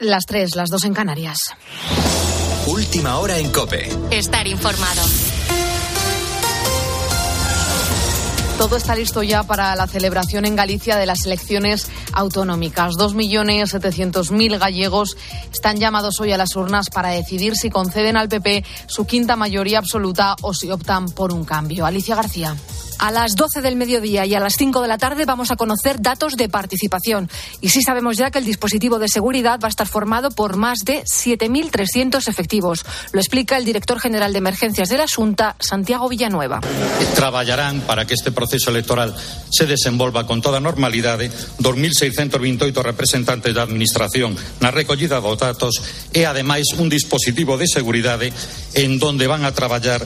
Las tres, las dos en Canarias. Última hora en Cope. Estar informado. Todo está listo ya para la celebración en Galicia de las elecciones autonómicas. Dos millones setecientos mil gallegos están llamados hoy a las urnas para decidir si conceden al PP su quinta mayoría absoluta o si optan por un cambio. Alicia García. A las 12 del mediodía y a las 5 de la tarde vamos a conocer datos de participación. Y sí sabemos ya que el dispositivo de seguridad va a estar formado por más de 7.300 efectivos. Lo explica el director general de emergencias de la Junta, Santiago Villanueva. Traballarán para que este proceso electoral se desenvolva con toda normalidade 2.628 representantes da Administración na recollida dos datos e, ademais, un dispositivo de seguridade en donde van a traballar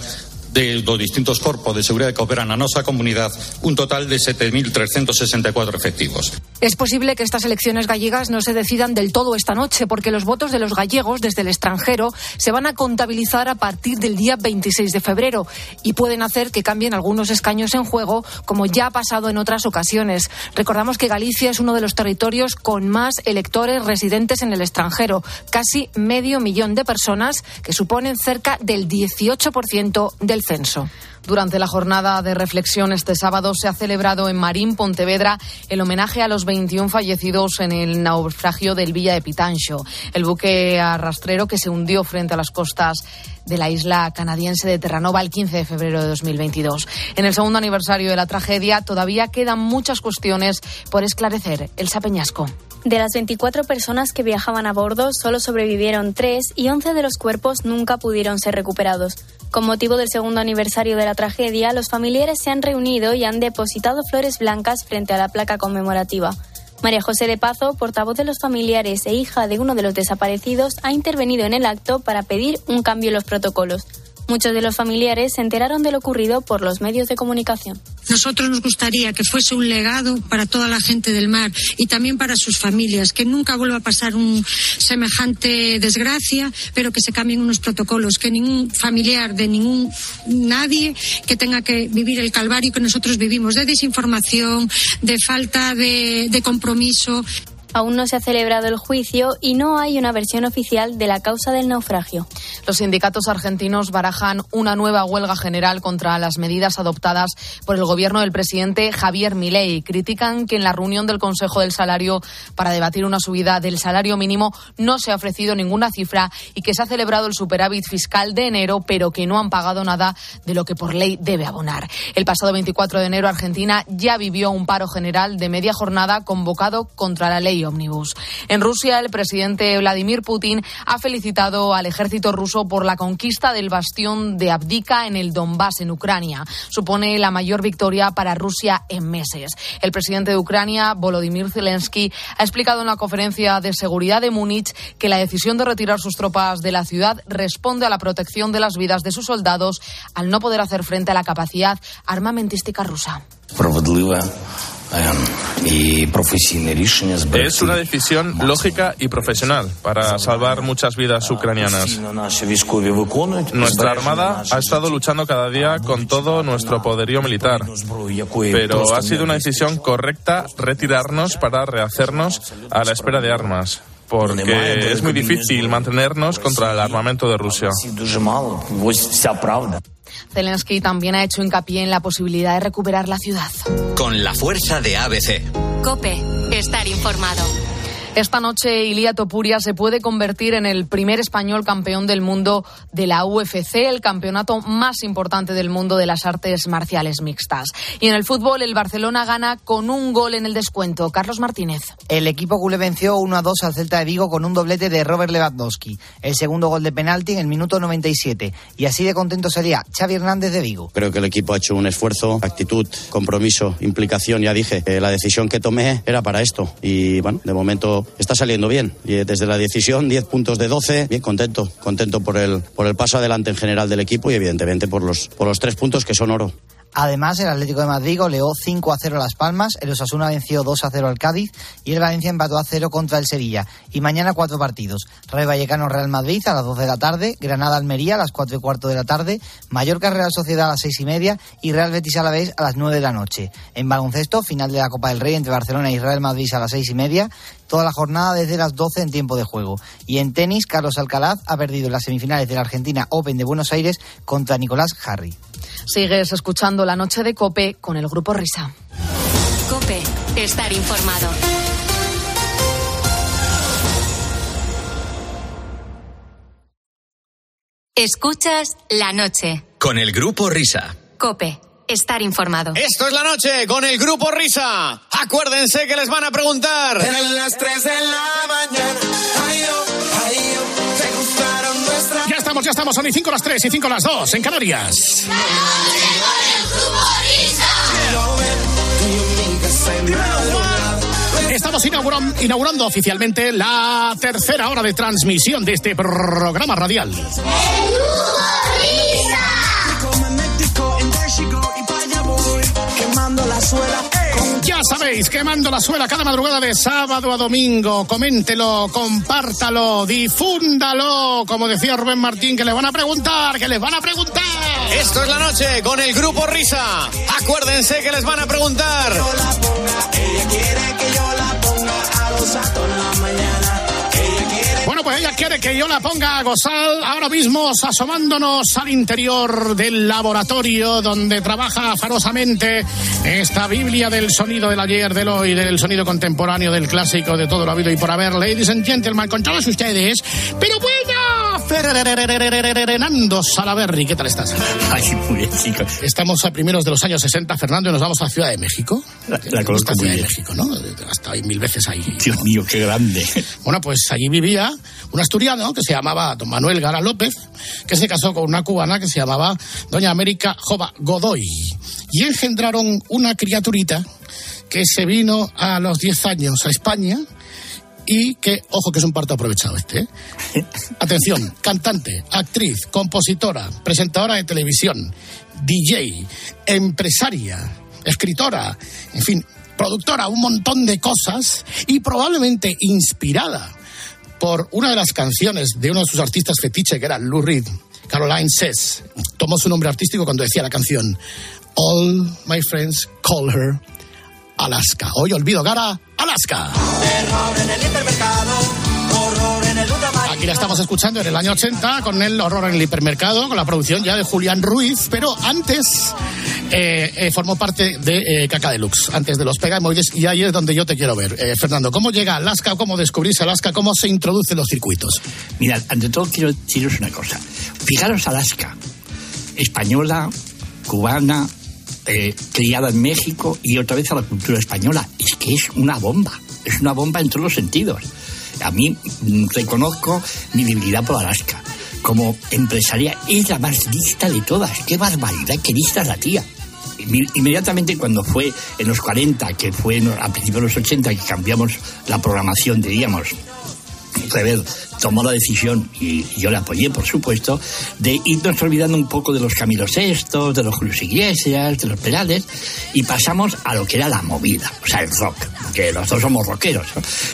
de los distintos corpos de seguridad que operan a nuestra comunidad, un total de 7.364 efectivos. Es posible que estas elecciones gallegas no se decidan del todo esta noche, porque los votos de los gallegos desde el extranjero se van a contabilizar a partir del día 26 de febrero y pueden hacer que cambien algunos escaños en juego, como ya ha pasado en otras ocasiones. Recordamos que Galicia es uno de los territorios con más electores residentes en el extranjero, casi medio millón de personas, que suponen cerca del 18% del censo. Durante la jornada de reflexión este sábado se ha celebrado en Marín, Pontevedra, el homenaje a los 21 fallecidos en el naufragio del Villa de Pitancho, el buque arrastrero que se hundió frente a las costas de la isla canadiense de Terranova el 15 de febrero de 2022. En el segundo aniversario de la tragedia todavía quedan muchas cuestiones por esclarecer. El Sapeñasco. De las 24 personas que viajaban a bordo, solo sobrevivieron tres y 11 de los cuerpos nunca pudieron ser recuperados. Con motivo del segundo aniversario de la tragedia, los familiares se han reunido y han depositado flores blancas frente a la placa conmemorativa. María José de Pazo, portavoz de los familiares e hija de uno de los desaparecidos, ha intervenido en el acto para pedir un cambio en los protocolos. Muchos de los familiares se enteraron de lo ocurrido por los medios de comunicación. Nosotros nos gustaría que fuese un legado para toda la gente del mar y también para sus familias, que nunca vuelva a pasar un semejante desgracia, pero que se cambien unos protocolos, que ningún familiar de ningún nadie que tenga que vivir el calvario que nosotros vivimos de desinformación, de falta de, de compromiso. Aún no se ha celebrado el juicio y no hay una versión oficial de la causa del naufragio. Los sindicatos argentinos barajan una nueva huelga general contra las medidas adoptadas por el gobierno del presidente Javier Milei. Critican que en la reunión del Consejo del Salario para debatir una subida del salario mínimo no se ha ofrecido ninguna cifra y que se ha celebrado el superávit fiscal de enero, pero que no han pagado nada de lo que por ley debe abonar. El pasado 24 de enero Argentina ya vivió un paro general de media jornada convocado contra la ley En Rusia, el presidente Vladimir Putin ha felicitado al ejército ruso por la conquista del bastión de Abdika en el Donbass, en Ucrania. Supone la mayor victoria para Rusia en meses. El presidente de Ucrania, Volodymyr Zelensky, ha explicado en la conferencia de seguridad de Múnich que la decisión de retirar sus tropas de la ciudad responde a la protección de las vidas de sus soldados al no poder hacer frente a la capacidad armamentística rusa. Es una decisión lógica y profesional para salvar muchas vidas ucranianas. Nuestra Armada ha estado luchando cada día con todo nuestro poderío militar, pero ha sido una decisión correcta retirarnos para rehacernos a la espera de armas porque es muy difícil mantenernos contra el armamento de Rusia. Zelensky también ha hecho hincapié en la posibilidad de recuperar la ciudad. Con la fuerza de ABC. Cope, estar informado. Esta noche Ilia Topuria se puede convertir en el primer español campeón del mundo de la UFC, el campeonato más importante del mundo de las artes marciales mixtas. Y en el fútbol el Barcelona gana con un gol en el descuento. Carlos Martínez. El equipo culé venció 1 a 2 al Celta de Vigo con un doblete de Robert Lewandowski. El segundo gol de penalti en el minuto 97. Y así de contento sería Xavi Hernández de Vigo. Creo que el equipo ha hecho un esfuerzo, actitud, compromiso, implicación. Ya dije, eh, la decisión que tomé era para esto. Y bueno, de momento está saliendo bien. Y desde la decisión, 10 puntos de 12, bien contento, contento por el, por el paso adelante en general del equipo y evidentemente por los, por los tres puntos que son oro. Además, el Atlético de Madrid goleó 5 a 0 a Las Palmas, el Osasuna venció 2 a 0 al Cádiz y el Valencia empató a 0 contra el Sevilla. Y mañana cuatro partidos. Rey Vallecano Real Madrid a las 12 de la tarde, Granada Almería a las 4 y cuarto de la tarde, Mallorca Real Sociedad a las 6 y media y Real Betis Alavés a las 9 de la noche. En baloncesto, final de la Copa del Rey entre Barcelona y Real Madrid a las 6 y media, toda la jornada desde las 12 en tiempo de juego. Y en tenis, Carlos Alcalaz ha perdido en las semifinales de la Argentina Open de Buenos Aires contra Nicolás Harry. Sigues escuchando la noche de Cope con el grupo Risa. Cope, estar informado. Escuchas la noche. Con el grupo Risa. Cope, estar informado. Esto es la noche con el grupo Risa. Acuérdense que les van a preguntar. En las 3 de la mañana. Ay, oh, ay, oh, te gustaron nuestras. Ya estamos, ya estamos. Son y 5 las 3 y 5 las 2 en Canarias. Estamos inauguran- inaugurando oficialmente la tercera hora de transmisión de este programa radial. Sabéis, quemando la suela cada madrugada de sábado a domingo. Coméntelo, compártalo, difúndalo. Como decía Rubén Martín, que le van a preguntar, que les van a preguntar. Esto es la noche con el grupo Risa. Acuérdense que les van a preguntar. Ella quiere que yo la ponga a toda la mañana. Bueno, pues ella quiere que yo la ponga a gozar ahora mismo asomándonos al interior del laboratorio donde trabaja afarosamente esta Biblia del sonido del ayer, del hoy, del sonido contemporáneo, del clásico, de todo lo habido y por haber. Ladies and gentlemen, con todos ustedes. Pero bueno, Fernando Salaberry, ¿qué tal estás? Ay, muy bien, chicos. Estamos a primeros de los años 60, Fernando, y nos vamos a Ciudad de México. La, la conozco muy Ciudad de bien. México, ¿no? Hasta ahí mil veces ahí. Dios mío, qué grande. Bueno, pues allí vivía un asturiano que se llamaba don Manuel Gara López, que se casó con una cubana que se llamaba doña América Jova Godoy. Y engendraron una criaturita que se vino a los 10 años a España y que, ojo que es un parto aprovechado este, ¿eh? Atención, cantante, actriz, compositora, presentadora de televisión, DJ, empresaria, escritora, en fin, productora, un montón de cosas y probablemente inspirada por una de las canciones de uno de sus artistas fetiche que era Lou Reed, Caroline Says. Tomó su nombre artístico cuando decía la canción All my friends call her Alaska. Hoy olvido Gara, Alaska. Aquí la estamos escuchando en el año 80 con el horror en el hipermercado, con la producción ya de Julián Ruiz, pero antes eh, eh, formó parte de eh, Caca Deluxe, antes de los Pegamoides, y ahí es donde yo te quiero ver. Eh, Fernando, ¿cómo llega Alaska? ¿Cómo descubrís Alaska? ¿Cómo se introducen los circuitos? Mirad, ante todo quiero deciros una cosa. Fijaros Alaska, española, cubana, eh, criada en México y otra vez a la cultura española. Es que es una bomba, es una bomba en todos los sentidos. A mí mm, reconozco mi debilidad por Alaska. Como empresaria es la más lista de todas. ¡Qué barbaridad! ¡Qué lista es la tía! Inmediatamente cuando fue en los 40, que fue a principios de los 80, que cambiamos la programación, diríamos, Rever tomó la decisión, y yo le apoyé, por supuesto, de irnos olvidando un poco de los Camilos Estos, de los Julios Iglesias, de los Perales, y pasamos a lo que era la movida, o sea, el rock, que los dos somos rockeros.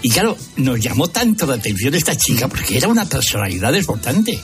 Y claro, nos llamó tanto la atención esta chica porque era una personalidad desbordante.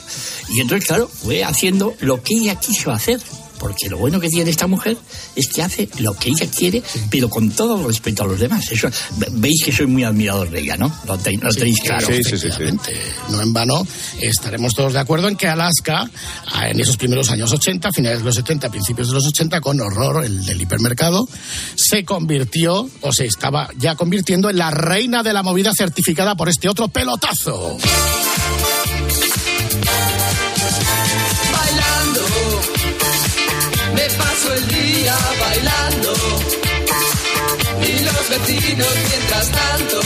Y entonces, claro, fue haciendo lo que ella quiso hacer. Porque lo bueno que tiene esta mujer es que hace lo que ella quiere, pero con todo respeto a los demás. Eso, ve- veis que soy muy admirador de ella, ¿no? Lo, lo tenéis claro. efectivamente. No en vano, estaremos todos de acuerdo en que Alaska, ah, en esos primeros años 80, finales de los 70, principios de los 80, con horror, el del hipermercado, se convirtió, o se estaba ya convirtiendo en la reina de la movida certificada por este otro pelotazo. Día bailando. Y los vecinos, mientras tanto,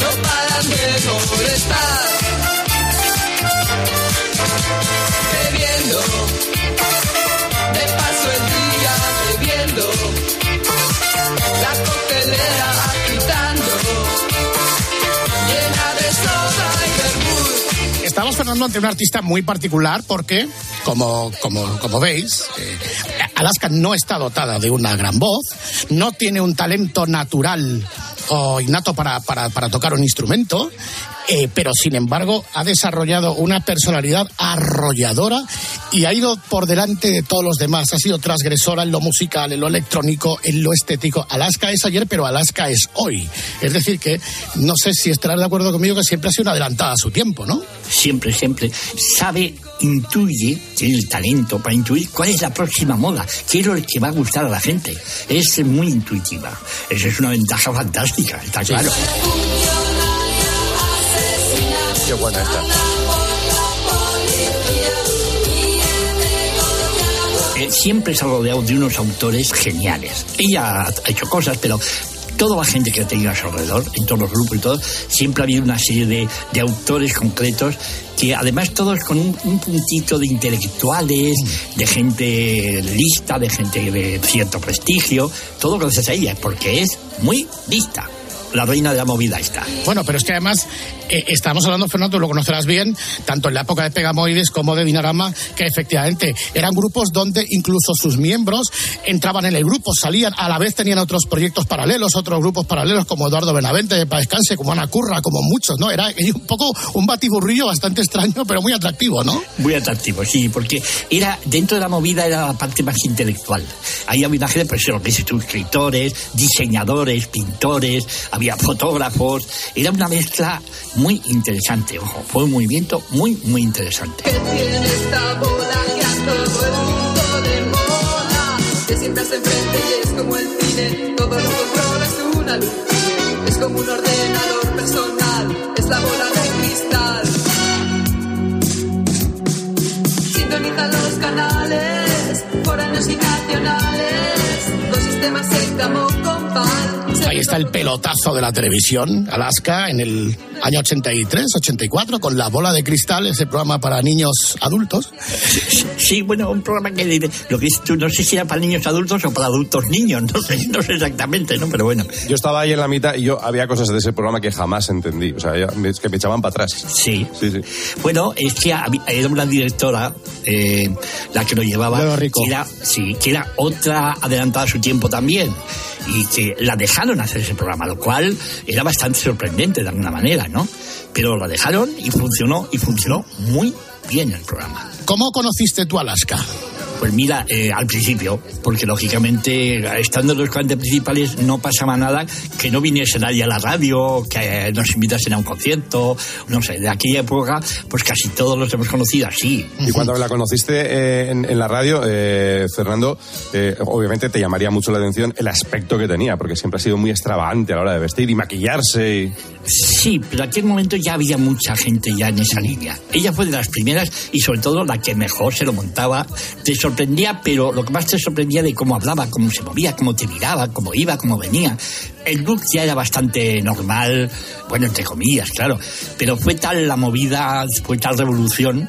no paran de molestar. Bebiendo. Me paso el día bebiendo. La coctelera agitando. Llena de soda y vermouth. Estamos, Fernando, ante un artista muy particular porque, como, como, como veis, eh, Alaska no está dotada de una gran voz, no tiene un talento natural o innato para, para, tocar un instrumento, eh, pero sin embargo ha desarrollado una personalidad arrolladora y ha ido por delante de todos los demás. Ha sido transgresora en lo musical, en lo electrónico, en lo estético. Alaska es ayer, pero Alaska es hoy. Es decir, que no sé si estarás de acuerdo conmigo que siempre ha sido una adelantada a su tiempo, ¿no? Siempre, siempre. Sabe, intuye, tiene el talento para intuir cuál es la próxima moda, qué es lo que va a gustar a la gente. Es muy intuitiva. Esa es una ventaja fantástica, está claro. Qué buena está. Siempre se ha rodeado de unos autores geniales. Ella ha hecho cosas, pero toda la gente que ha tenido a su alrededor, en todos los grupos y todo, siempre ha habido una serie de, de autores concretos que además todos con un, un puntito de intelectuales, de gente lista, de gente de cierto prestigio, todo gracias a ella, porque es muy lista. La reina de la movida está. Bueno, pero es que además eh, estamos hablando, Fernando, tú lo conocerás bien, tanto en la época de Pegamoides como de Dinarama, que efectivamente eran grupos donde incluso sus miembros entraban en el grupo, salían, a la vez tenían otros proyectos paralelos, otros grupos paralelos como Eduardo Benavente de Para Descanse, como Ana Curra, como muchos, ¿no? Era un poco un batiburrillo bastante extraño, pero muy atractivo, ¿no? Muy atractivo, sí, porque era dentro de la movida era la parte más intelectual. Ahí había una gente, pues escritores, diseñadores, pintores, había fotógrafos, era una mezcla muy interesante, ojo, fue un movimiento muy, muy interesante. tiene esta bola que a todo el mundo le mola. Que siempre hace enfrente y es como el cine, todo. Es como un ordenador personal, es la bola de cristal. Sintoniza los canales, foráneos y nacionales, Ahí está el pelotazo de la televisión, Alaska, en el año 83, 84, con La Bola de Cristal, ese programa para niños adultos. Sí, bueno, un programa que lo que tú, no sé si era para niños adultos o para adultos niños, no sé, no sé exactamente, ¿no? Pero bueno. Yo estaba ahí en la mitad y yo había cosas de ese programa que jamás entendí. O sea, es que me echaban para atrás. Sí. Sí, sí. Bueno, es que había- era una directora eh, la que lo llevaba, Rico. que era, sí, que era otra adelantada a su tiempo también y que la dejaron hacer ese programa, lo cual era bastante sorprendente de alguna manera, ¿no? Pero la dejaron y funcionó y funcionó muy bien el programa. ¿Cómo conociste tú Alaska? Pues mira, eh, al principio, porque lógicamente estando en los cantantes principales no pasaba nada que no viniese nadie a la radio, que nos invitasen a un concierto, no sé, de aquella época, pues casi todos los hemos conocido así. Y cuando la conociste eh, en, en la radio, eh, Fernando, eh, obviamente te llamaría mucho la atención el aspecto que tenía, porque siempre ha sido muy extravagante a la hora de vestir y maquillarse. Y... Sí, pero en aquel momento ya había mucha gente ya en esa línea. Ella fue de las primeras y sobre todo la que mejor se lo montaba. Te sorprendía, pero lo que más te sorprendía de cómo hablaba, cómo se movía, cómo te miraba, cómo iba, cómo venía. El look ya era bastante normal, bueno, entre comillas, claro. Pero fue tal la movida, fue tal revolución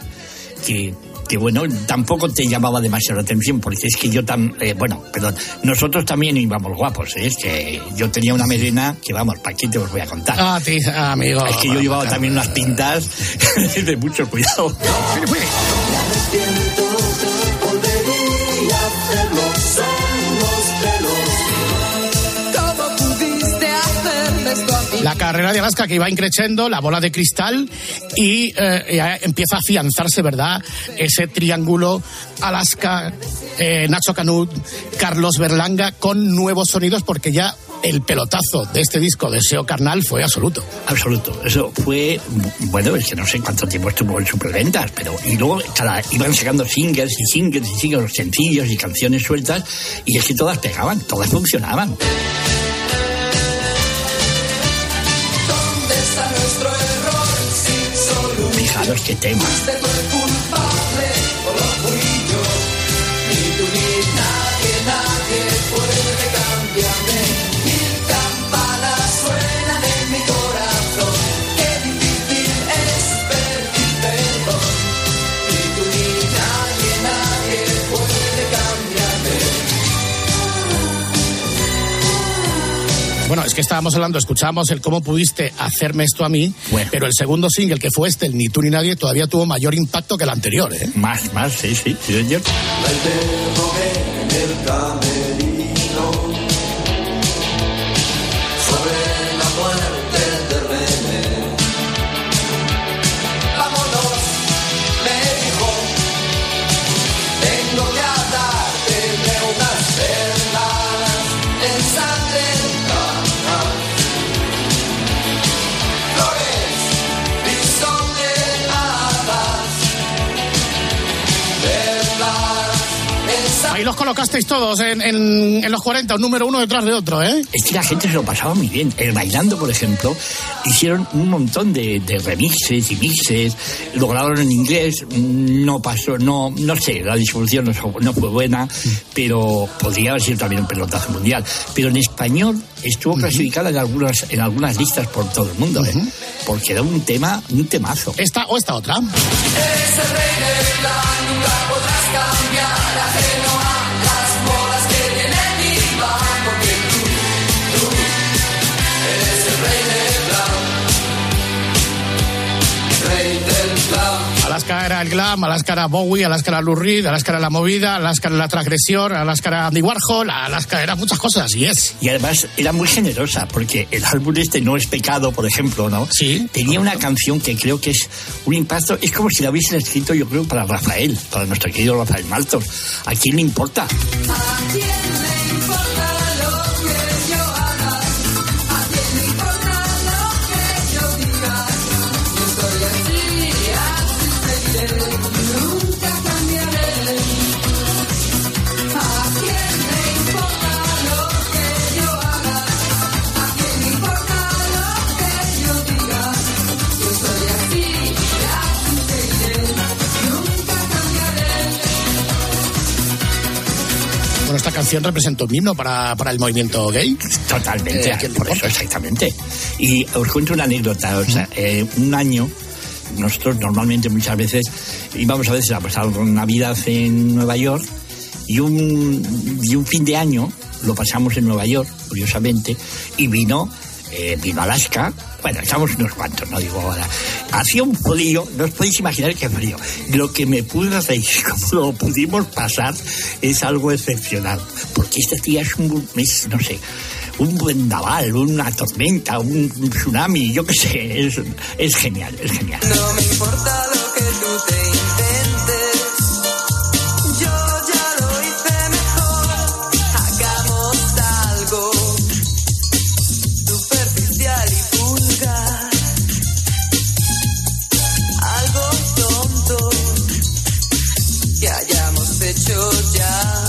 que que bueno, tampoco te llamaba demasiado la atención, porque es que yo tam, eh, bueno, perdón, nosotros también íbamos guapos, ¿eh? es que yo tenía una melena que vamos, ¿para qué te os voy a contar? Ah, ti- amigo. Es que yo llevaba también unas pintas de mucho cuidado. Los. La carrera de Alaska que iba increciendo, la bola de cristal y eh, empieza a afianzarse, ¿verdad? Ese triángulo Alaska, eh, Nacho Canut, Carlos Berlanga con nuevos sonidos porque ya el pelotazo de este disco de Seo Carnal fue absoluto. Absoluto. Eso fue, bueno, es que no sé cuánto tiempo estuvo en superventas, pero y luego cada, iban sacando singles y singles y singles, sencillos y canciones sueltas, y es que todas pegaban, todas funcionaban. ¿Dónde está nuestro error sin solución? Fijaros qué tema. Bueno, es que estábamos hablando, escuchábamos el cómo pudiste hacerme esto a mí, pero el segundo single que fue este, el Ni tú ni nadie, todavía tuvo mayor impacto que el anterior, ¿eh? Más, más, sí, sí, sí, señor. Ahí los colocasteis todos en, en- en los 40, un número uno detrás de otro, ¿eh? Es que la gente se lo pasaba muy bien. El Bailando, por ejemplo, hicieron un montón de, de remixes y mixes, lo grabaron en inglés, no pasó, no, no sé, la distribución no, fue- no fue buena, pero podría haber sido también un pelotazo mundial. Pero en español estuvo clasificada en algunas, en algunas listas por todo el mundo, ¿eh? porque era un tema, un temazo. Esta o esta otra. Eres el rey del plan, nunca podrás cambiar Alaska era el glam, Alaska era Bowie, Alaska era Lou Reed, Alaska era la movida, Alaska era la transgresión, Alaska era Andy Warhol, Alaska era muchas cosas, y es. Y además era muy generosa, porque el álbum este No es pecado, por ejemplo, ¿no? Sí. Tenía una canción que creo que es un impacto, es como si la hubiesen escrito yo creo para Rafael, para nuestro querido Rafael Maltos. ¿A quién le importa? ¿A quién le importa canción representa un himno para, para el movimiento gay. Totalmente, Eh, ¿a quién le por eso exactamente. Y os cuento una anécdota, o sea, eh, un año, nosotros normalmente muchas veces íbamos a veces a pasar Navidad en Nueva York y un, y un fin de año lo pasamos en Nueva York, curiosamente, y vino, eh, vino Alaska, bueno, estamos unos cuantos, no digo ahora. Hacía un frío, no os podéis imaginar qué frío. Lo que me pude reír, como lo pudimos pasar, es algo excepcional. Porque este día es un, es, no sé, un vendaval, una tormenta, un tsunami, yo qué sé, es, es genial, es genial. No me importa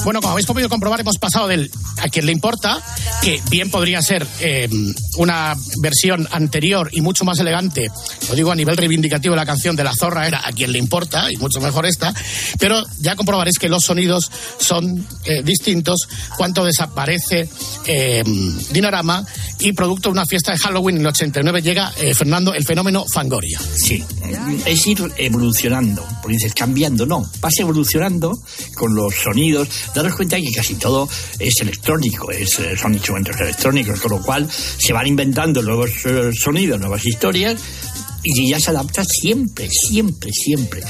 Bueno, como habéis podido comprobar, hemos pasado del a quien le importa, que bien podría ser eh, una versión anterior y mucho más elegante, lo digo a nivel reivindicativo de la canción de La Zorra, era a quien le importa, y mucho mejor esta, pero ya comprobaréis que los sonidos son eh, distintos cuando desaparece eh, Dinarama y producto de una fiesta de Halloween en el 89 llega eh, Fernando el fenómeno Fangoria. Sí, es ir evolucionando, porque dices cambiando, no, vas evolucionando con los sonidos, daros cuenta que casi todo es electrónico, es, eh, son instrumentos electrónicos, con lo cual se van inventando nuevos eh, sonidos, nuevas historias, y ya se adapta siempre, siempre, siempre.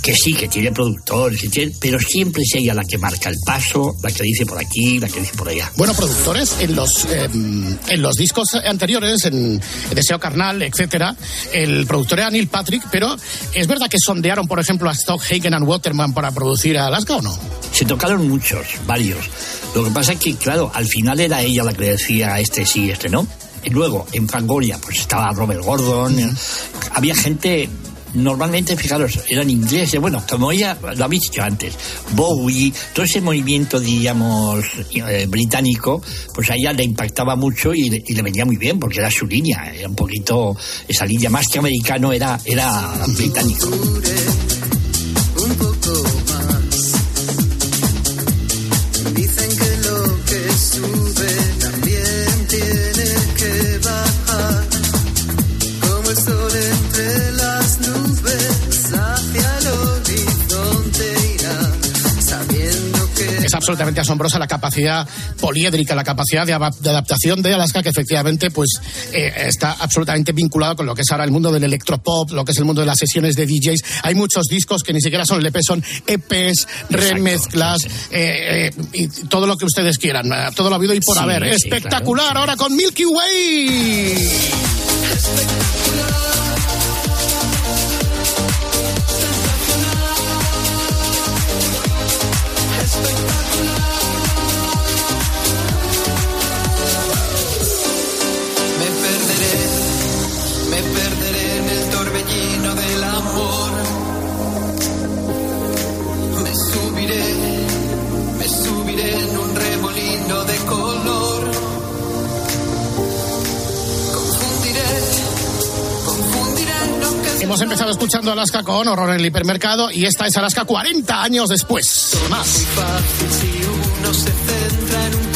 Que sí, que tiene productores, que tiene- pero siempre es ella la que marca el paso, la que dice por aquí, la que dice por allá. Bueno, productores, en los, eh, en los discos anteriores, en Deseo Carnal, etcétera, el productor era Neil Patrick, pero ¿es verdad que sondearon, por ejemplo, a Stock, Hagen and Waterman para producir a Alaska o no? Se tocaron muchos, varios. Lo que pasa es que, claro, al final era ella la que decía este sí, este no. Y luego, en Fangoria, pues estaba Robert Gordon. eh, Había gente, normalmente, fijaros, eran ingleses. Bueno, como ella lo habéis dicho antes, Bowie, todo ese movimiento, diríamos, eh, británico, pues a ella le impactaba mucho y, le- y le venía muy bien, porque era su línea. Era un poquito, esa línea más que americano, era, era británico. Absolutamente asombrosa la capacidad poliédrica, la capacidad de, adaptación de Alaska, que efectivamente pues eh, está absolutamente vinculado con lo que es ahora el mundo del electropop, lo que es el mundo de las sesiones de DJs. Hay muchos discos que ni siquiera son LP, son EPs, remezclas, eh, eh, y todo lo que ustedes quieran, todo lo habido y por Sí, haber. sí, Espectacular, ahora con Milky Way. me Alaska con Horror en el hipermercado y esta es Alaska 40 años después. Más. fácil si uno se centra en un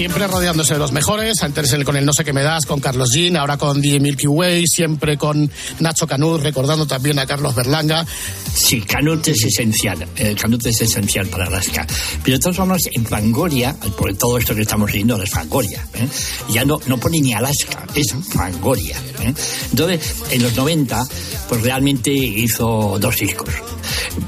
Siempre rodeándose de los mejores, antes el- con el No sé qué me das, con Carlos Jean, ahora con The Milky Way, siempre con Nacho Canut, recordando también a Carlos Berlanga. Sí, Canut es esencial. El Canut es esencial para Alaska. Pero de todas formas, en Fangoria, por todo esto que estamos viendo, es Fangoria. ¿eh? Ya no, no pone ni Alaska, es Fangoria. ¿eh? Entonces, en los 90, pues realmente hizo dos discos.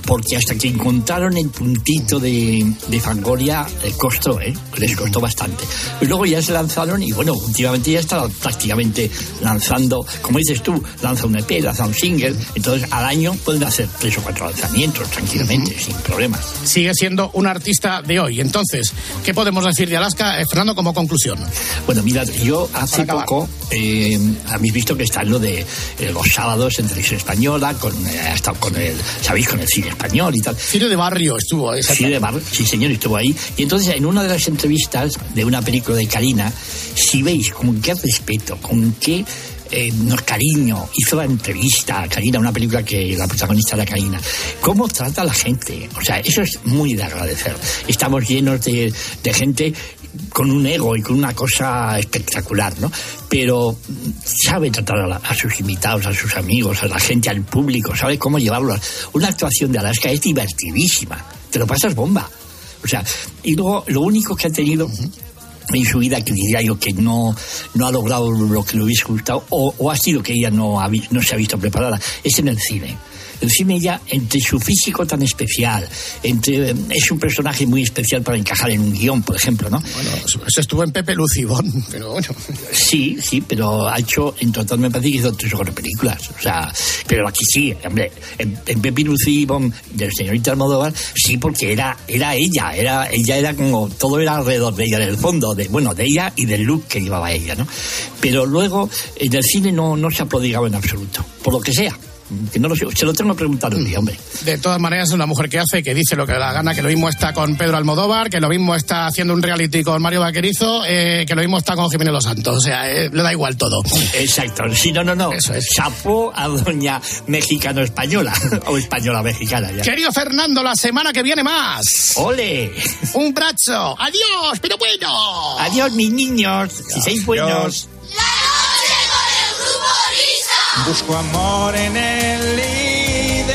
Porque hasta que encontraron el puntito de, Fangoria, eh, costó, ¿eh? les costó bastante. Luego ya se lanzaron y bueno, últimamente ya está prácticamente lanzando, como dices tú, lanza un EP, lanza un single, entonces al año pueden hacer tres o cuatro lanzamientos tranquilamente, sin problemas. Sigue siendo un artista de hoy. Entonces, ¿qué podemos decir de Alaska, eh, Fernando, como conclusión? Bueno, mira, yo hace poco eh, habéis visto que está en lo de eh, los sábados en televisión española, con, eh, ha estado con el, sabéis, con el cine español y tal. Cine de barrio estuvo, Cine de barrio, sí señor, estuvo ahí. Y entonces en una de las entrevistas de una película de Karina, si veis con qué respeto, con qué eh, cariño hizo la entrevista a Karina, una película que la protagonista era Karina. ¿Cómo trata a la gente? O sea, eso es muy de agradecer. Estamos llenos de, gente con un ego y con una cosa espectacular, ¿no? Pero sabe tratar a, la- sus invitados, a sus amigos, a la gente, al público, sabe cómo llevarlos. Una actuación de Alaska es divertidísima, te lo pasas bomba. O sea, y luego lo único que ha tenido en su vida que diría yo que no, no ha logrado lo que le hubiese gustado o, o ha sido que ella no, ha no se ha visto preparada, es en el cine. El cine ya, entre su físico tan especial, entre eh, es un personaje muy especial para encajar en un guion, por ejemplo, ¿no? Bueno, eso estuvo en Pepe Lucibón, pero bueno. Sí, sí, pero ha hecho, en total me parece que hizo tres o cuatro películas. O sea, pero aquí sí, hombre, en, en Pepe Lucy Bon, del señorita Almodóvar, sí, porque era, era ella, era, ella era como, todo era alrededor de ella, en el fondo, de, bueno, de ella y del look que llevaba ella, ¿no? Pero luego, en el cine no, no se ha prodigado en absoluto, por lo que sea. Que no lo sé, se lo tengo que preguntar un día, hombre. De todas maneras, es una mujer que hace, que dice lo que le da gana, que lo mismo está con Pedro Almodóvar, que lo mismo está haciendo un reality con Mario Vaquerizo, eh, que lo mismo está con Jiménez Los Santos. O sea, eh, le da igual todo. Exacto, sí, no, no, no. Chapó a doña mexicano-española, o española-mexicana ya. Querido Fernando, la semana que viene más. ¡Ole! Un brazo. Adiós, pero bueno. Adiós, mis niños. Si sois buenos. Busco amor en el líder.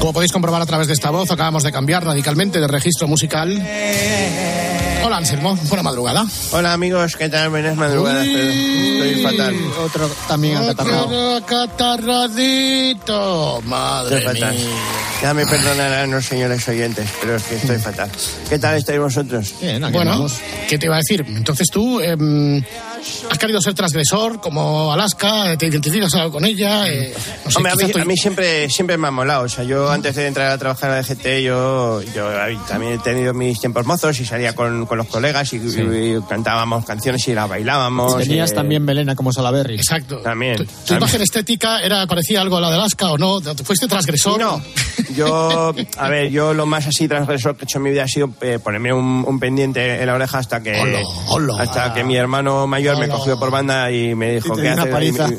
Como podéis comprobar a través de esta voz, acabamos de cambiar radicalmente de registro musical. Hola, Anselmo. Buena madrugada. Hola amigos, ¿qué tal? Buenas madrugadas, pero estoy fatal. Otro también Otro catarradito. Madre Estoy fatal. mía. Ya me perdonarán los señores oyentes, pero es que estoy fatal. ¿Qué tal estáis vosotros? Bueno, ¿qué te iba a decir? Entonces tú em, has querido ser transgresor como Alaska, te identificas algo con ella. eh, no sé, Hombre, mí, a mí siempre, siempre me ha molado. O sea, yo antes de entrar a trabajar en la DGT, yo, yo también he tenido mis tiempos mozos y salía con, con los colegas y, y cantábamos canciones y las bailábamos. Tenías eh, también melena como Salaberry. Exacto. También. ¿Tu también. imagen estética era parecía algo a la de Alaska o no? ¿Fuiste transgresor? No. Yo, a ver, yo lo más así transgresor que he hecho en mi vida ha sido eh, ponerme un, un pendiente en la oreja hasta que hasta que mi hermano mayor me cogió por banda y me dijo hacer paliza. y,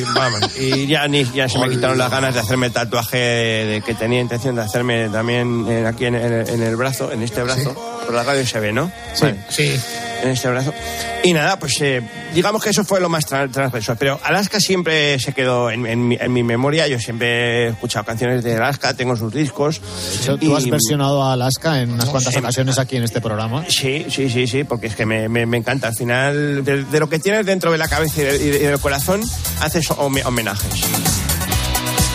y- vamos, y ya ni ya se me quitaron las ganas de hacerme tatuaje de, que tenía intención de hacerme también eh, aquí en, el- en el brazo, en este brazo. Por la radio se ve, ¿no? Sí, sí. En este brazo. Y nada, pues eh, digamos que eso fue lo más tra- transgresor. Pero Alaska siempre se quedó en, en mi, en mi memoria. Yo siempre he escuchado canciones de Alaska, tengo sus discos. De hecho, tú has Y- versionado a Alaska en unas cuantas Sí. ocasiones aquí en este programa. Sí, sí, sí, sí, porque es que me, me- me encanta. Al final, de, de lo que tienes dentro de la cabeza y, de- y de- y del corazón, haces home- homenajes.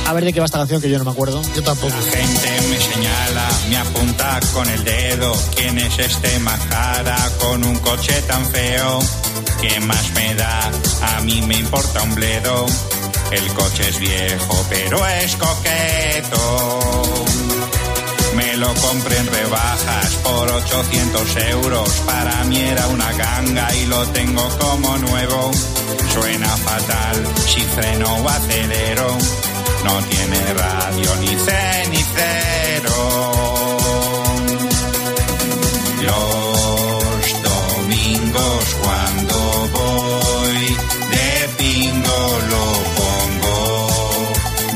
A ver de qué va esta canción que yo no me acuerdo. Yo tampoco. La gente me señala, me apunta con el dedo. ¿Quién es este majara con un coche tan feo? ¿Qué más me da? A mí me importa un bledo. El coche es viejo, pero es coqueto. Me lo compré en rebajas por 800 euros. Para mí era una ganga y lo tengo como nuevo. Suena fatal si freno o acelero. No tiene radio ni cenicero. Los domingos cuando voy de pingo lo pongo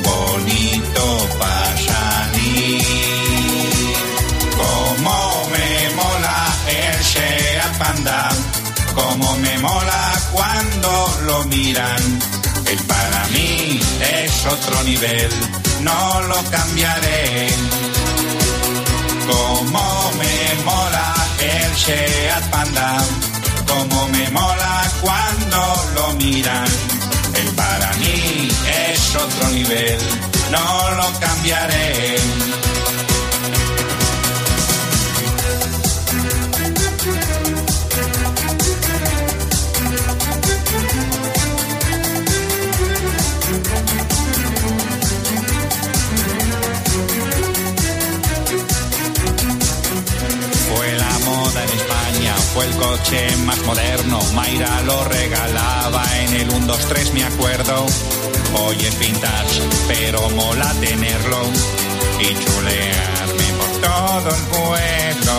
bonito para. Como me mola el Seat Panda, como me mola cuando lo miran. Otro nivel, no lo cambiaré. Como me mola el Seat Panda, como me mola cuando lo miran. El para mí es otro nivel, no lo cambiaré. Moderno. Mayra lo regalaba en el 1, 2, 3, me acuerdo. Hoy es vintage, pero mola tenerlo y chulearme por todo el pueblo.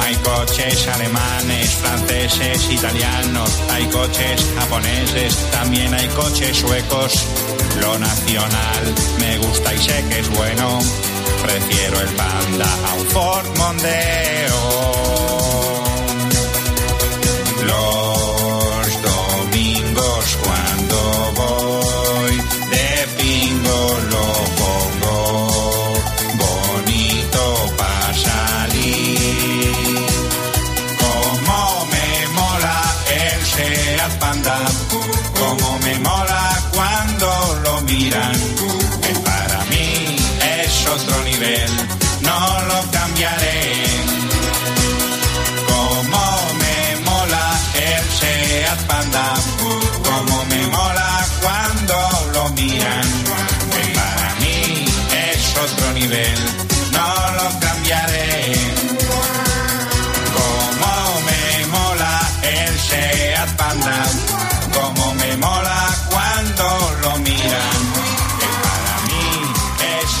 Hay coches alemanes, franceses, italianos, hay coches japoneses, también hay coches suecos. Lo nacional me gusta y sé que es bueno. Prefiero el Panda a un Ford Mondeo.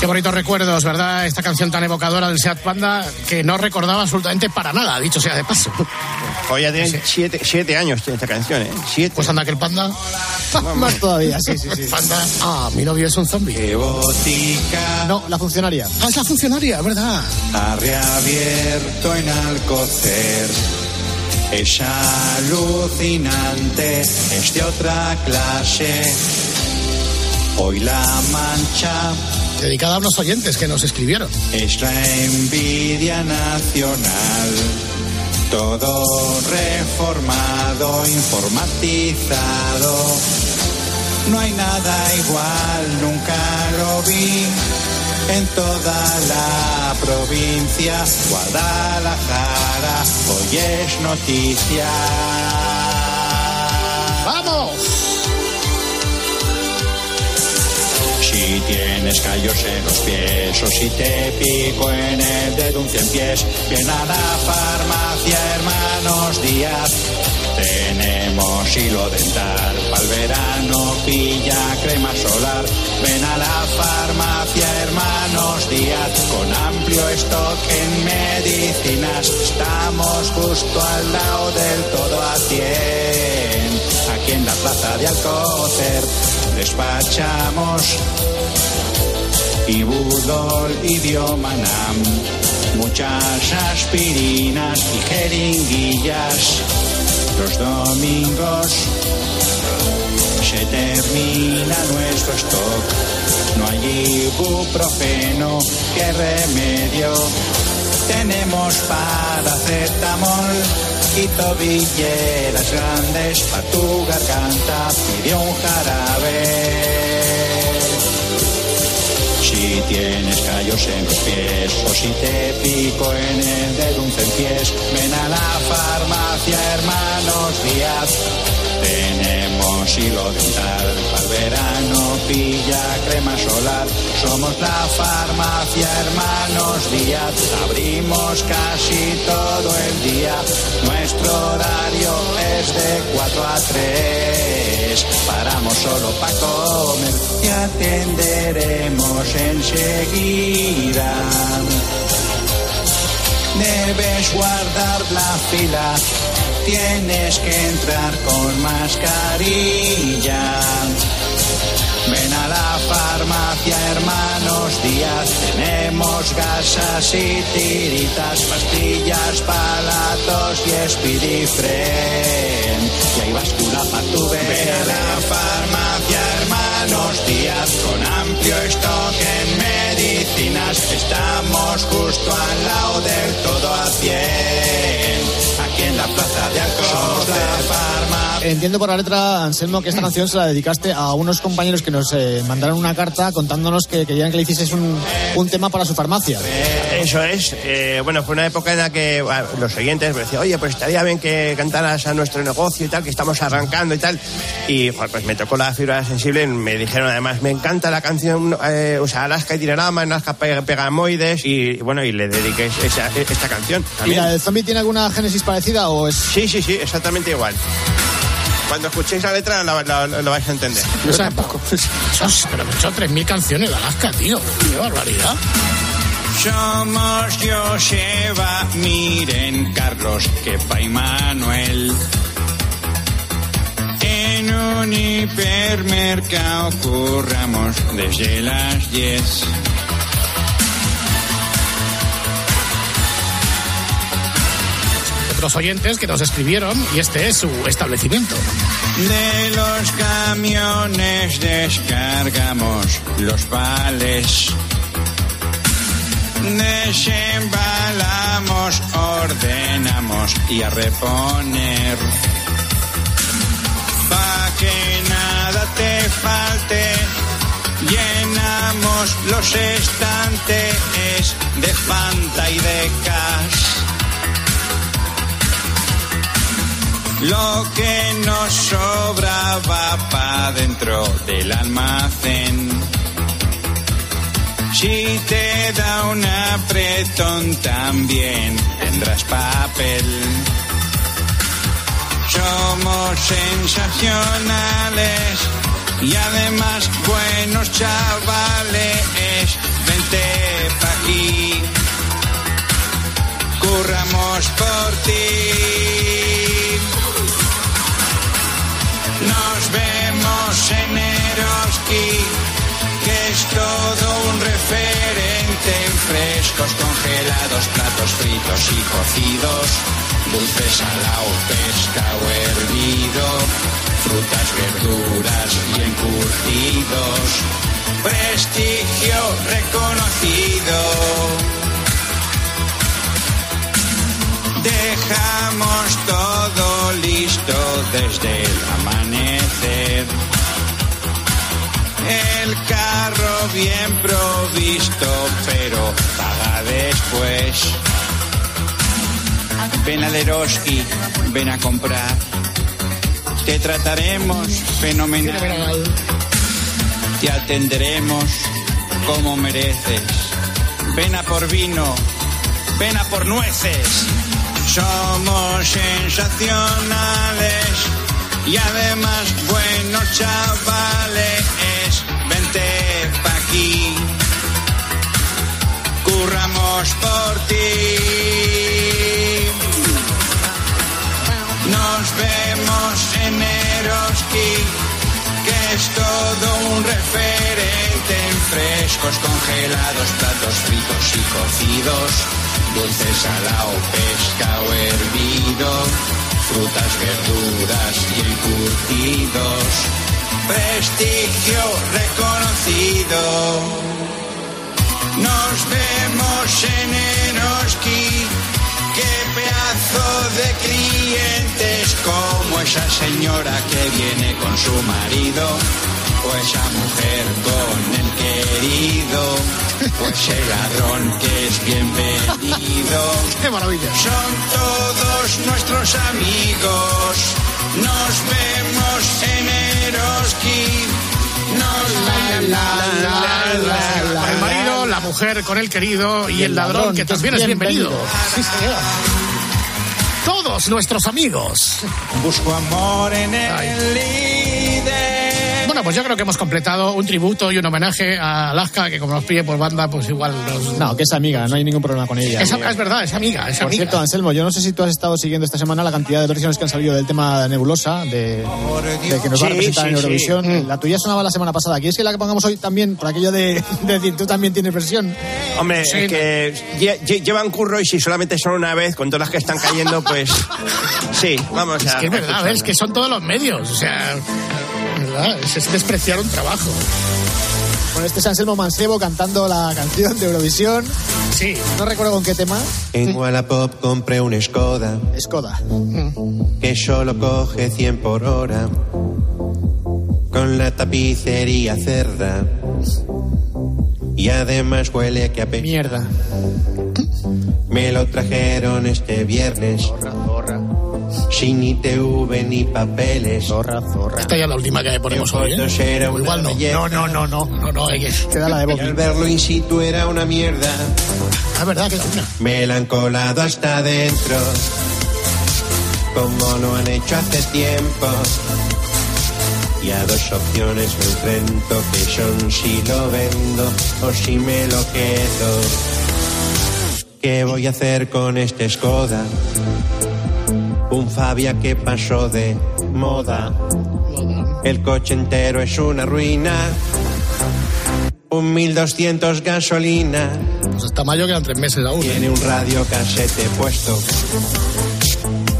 Qué bonitos recuerdos, ¿verdad? Esta canción tan evocadora del Seat Panda que no recordaba absolutamente para nada, dicho sea de paso. Hoy ya tiene siete, siete años tiene esta canción, ¿eh? Siete. Pues anda que el Panda. Más todavía, sí, sí, sí. Panda. Ah, mi novio es un zombie. botica No, la funcionaria. Ah, es la funcionaria, ¿verdad? ha reabierto en Alcocer. Es alucinante, es de otra clase. Hoy la mancha Dedicada a unos oyentes que nos escribieron. es la envidia nacional. Todo reformado, informatizado. No hay nada igual, nunca lo vi. En toda la provincia, Guadalajara, hoy es noticia. ¡Vamos! Si tienes callos en los pies o si te pico en el dedo un cien pies, ven a la farmacia Hermanos Díaz. Tenemos hilo dental, pa'l verano pilla crema solar. Ven a la farmacia Hermanos Díaz, con amplio stock en medicinas. Estamos justo al lado del todo a 100, aquí en la plaza de Alcocer. Despachamos Ibudol y Biomanam, muchas aspirinas y jeringuillas. Los domingos se termina nuestro stock, no hay ibuprofeno, qué remedio. Tenemos paracetamol y tobilleras grandes pa' tu garganta, pide un jarabe. Si tienes callos en los pies o si te pico en el dedo un pies, ven a la farmacia Hermanos Díaz. Tenemos hilo dental al verano, pilla crema solar. Somos la farmacia Hermanos Díaz. Abrimos casi todo el día. Nuestro horario es de 4 a 3. Paramos solo para comer y atenderemos enseguida. Debes guardar la fila, tienes que entrar con mascarilla. Ven a la farmacia Hermanos Díaz, tenemos gasas y tiritas, pastillas, palatos y espidifren. Y hay báscula para tu Ven a la farmacia Hermanos Díaz, con amplio stock en medicinas, estamos justo al lado del todo a 100. En la plaza de Alcocer, farmacia. Entiendo por la letra, Anselmo, que esta canción se la dedicaste a unos compañeros que nos eh, mandaron una carta contándonos que querían que le hicieses un, un tema para su farmacia. Eso es. eh, bueno, fue una época en la que bueno, los oyentes me decían, oye, pues estaría bien que cantaras a nuestro negocio y tal, que estamos arrancando y tal. Y pues me tocó la fibra sensible. Me dijeron además, me encanta la canción, eh, o sea, Alaska y Tirarama, Alaska Pe- Pegamoides. Y bueno, y le dediqué esa- esta canción. ¿Y También. la del zombie tiene alguna génesis parecida o es...? Sí, sí, sí, exactamente igual. Cuando escuchéis la letra la- la- lo vais a entender. Yo tampoco. Pero me he hecho 3.000 canciones de Alaska, tío. Qué barbaridad. Somos Joseba, miren Carlos, Kepa y Manuel. En un hipermercado curramos desde las 10. Otros oyentes que nos escribieron y este es su establecimiento. De los camiones descargamos los vales. Desembalamos, ordenamos y a reponer. Pa' que nada te falte, llenamos los estantes de Fanta y de Cash. Lo que nos sobra va pa' dentro del almacén. Si te da un apretón también tendrás papel. Somos sensacionales y además buenos chavales. Vente pa' aquí, curramos por ti. Nos vemos en Eroski, que es todo un referente en frescos, congelados, platos fritos y cocidos, dulces salao, pescado hervido, frutas, verduras y encurtidos. Prestigio reconocido. Dejamos todo listo desde el amanecer. El carro bien provisto, pero paga después. Ven a Leroski, ven a comprar. Te trataremos fenomenal. Te atenderemos como mereces. Ven a por vino, ven a por nueces. Somos sensacionales y además buenos chavales. Vente pa' aquí, curramos por ti. Nos vemos en Eroski, que es todo un referente en frescos, congelados, platos fritos y cocidos, dulces salao, pescado hervido, frutas, verduras y encurtidos. Prestigio reconocido. Nos vemos en Eroski. Qué pedazo de clientes como esa señora que viene con su marido, o esa mujer con el querido, o ese ladrón que es bienvenido. ¡Qué maravilla! Son todos nuestros amigos. Nos vemos en Eroski. Nos La, la, la, la, el marido, la mujer con el querido y, el ladrón, que también es bienvenido. Sí, señor. Todos nuestros amigos. Busco amor en el líder. Bueno, pues yo creo que hemos completado un tributo y un homenaje a Alaska, que como nos pide por banda, pues igual nos... No, que es amiga, no hay ningún problema con ella. Es, es verdad, es amiga, es Por amiga. cierto, Anselmo, yo no sé si tú has estado siguiendo esta semana la cantidad de versiones que han salido del tema Nebulosa, de, de que nos va a representar sí, en sí. Eurovisión. La tuya sonaba la semana pasada. ¿Quieres que la que pongamos hoy también, por aquello de, de decir, tú también tienes versión? Hombre, Sí, es que lle- lle- llevan curro y si solamente son una vez, con todas las que están cayendo, pues sí, vamos a. Es que es verdad, es que son todos los medios, o sea, ¿verdad? Es, es despreciar un trabajo. Con este es Anselmo Mancebo cantando la canción de Eurovisión. Sí. No recuerdo con qué tema. En Wallapop compré un Skoda Skoda. que solo coge 100 por hora. Con la tapicería cerda. Y además huele que a pe- Mierda. Me lo trajeron este viernes. Sin ITV ni papeles. Zorra, zorra. Esta ya es la última que ponemos hoy, ¿eh? Era O una igual no. belleza. No, no, no, no, no, no, hay que... Queda la de Y al verlo in situ era una mierda. Ah, verdad, queda una. Me la han colado hasta adentro. Como lo han hecho hace tiempo. Y a dos opciones me enfrento que son si lo vendo o si me lo quedo. ¿Qué voy a hacer con este Skoda? Un Fabia que pasó de moda. El coche entero es una ruina. Un 1200 gasolina. Pues hasta mayo quedan tres meses aún. ¿eh? Tiene un radio casete puesto.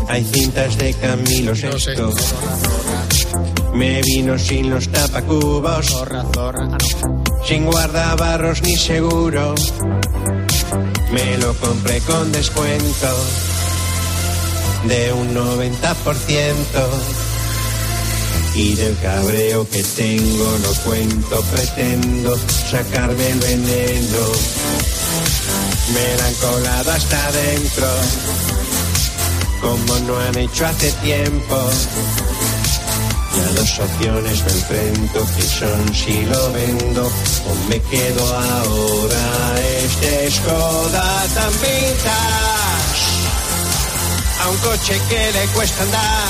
Hay cintas de Camilo Sesto. Me vino sin los tapacubos. Zorra, zorra. Ah, no. Sin guardabarros ni seguro. Me lo compré con descuento de un 90%. Y del cabreo que tengo no cuento, pretendo sacarme el veneno. Me la han colado hasta adentro, como no han hecho hace tiempo. Y a dos opciones me enfrento que son si lo vendo o me quedo ahora. Este Skoda tan a un coche que le cuesta andar.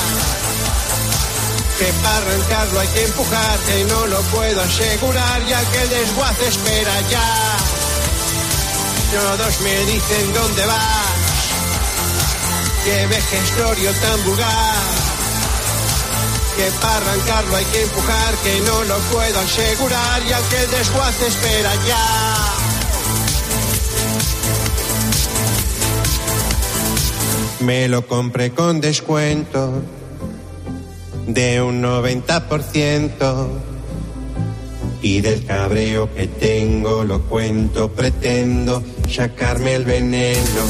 Que para arrancarlo hay que empujar, que no lo puedo asegurar, ya que el desguace espera ya. Todos me dicen dónde vas, que vejestorio tan vulgar que para arrancarlo hay que empujar, que no lo puedo asegurar, ya que el desguace espera ya. Me lo compré con descuento de un 90% y del cabreo que tengo lo cuento, pretendo sacarme el veneno.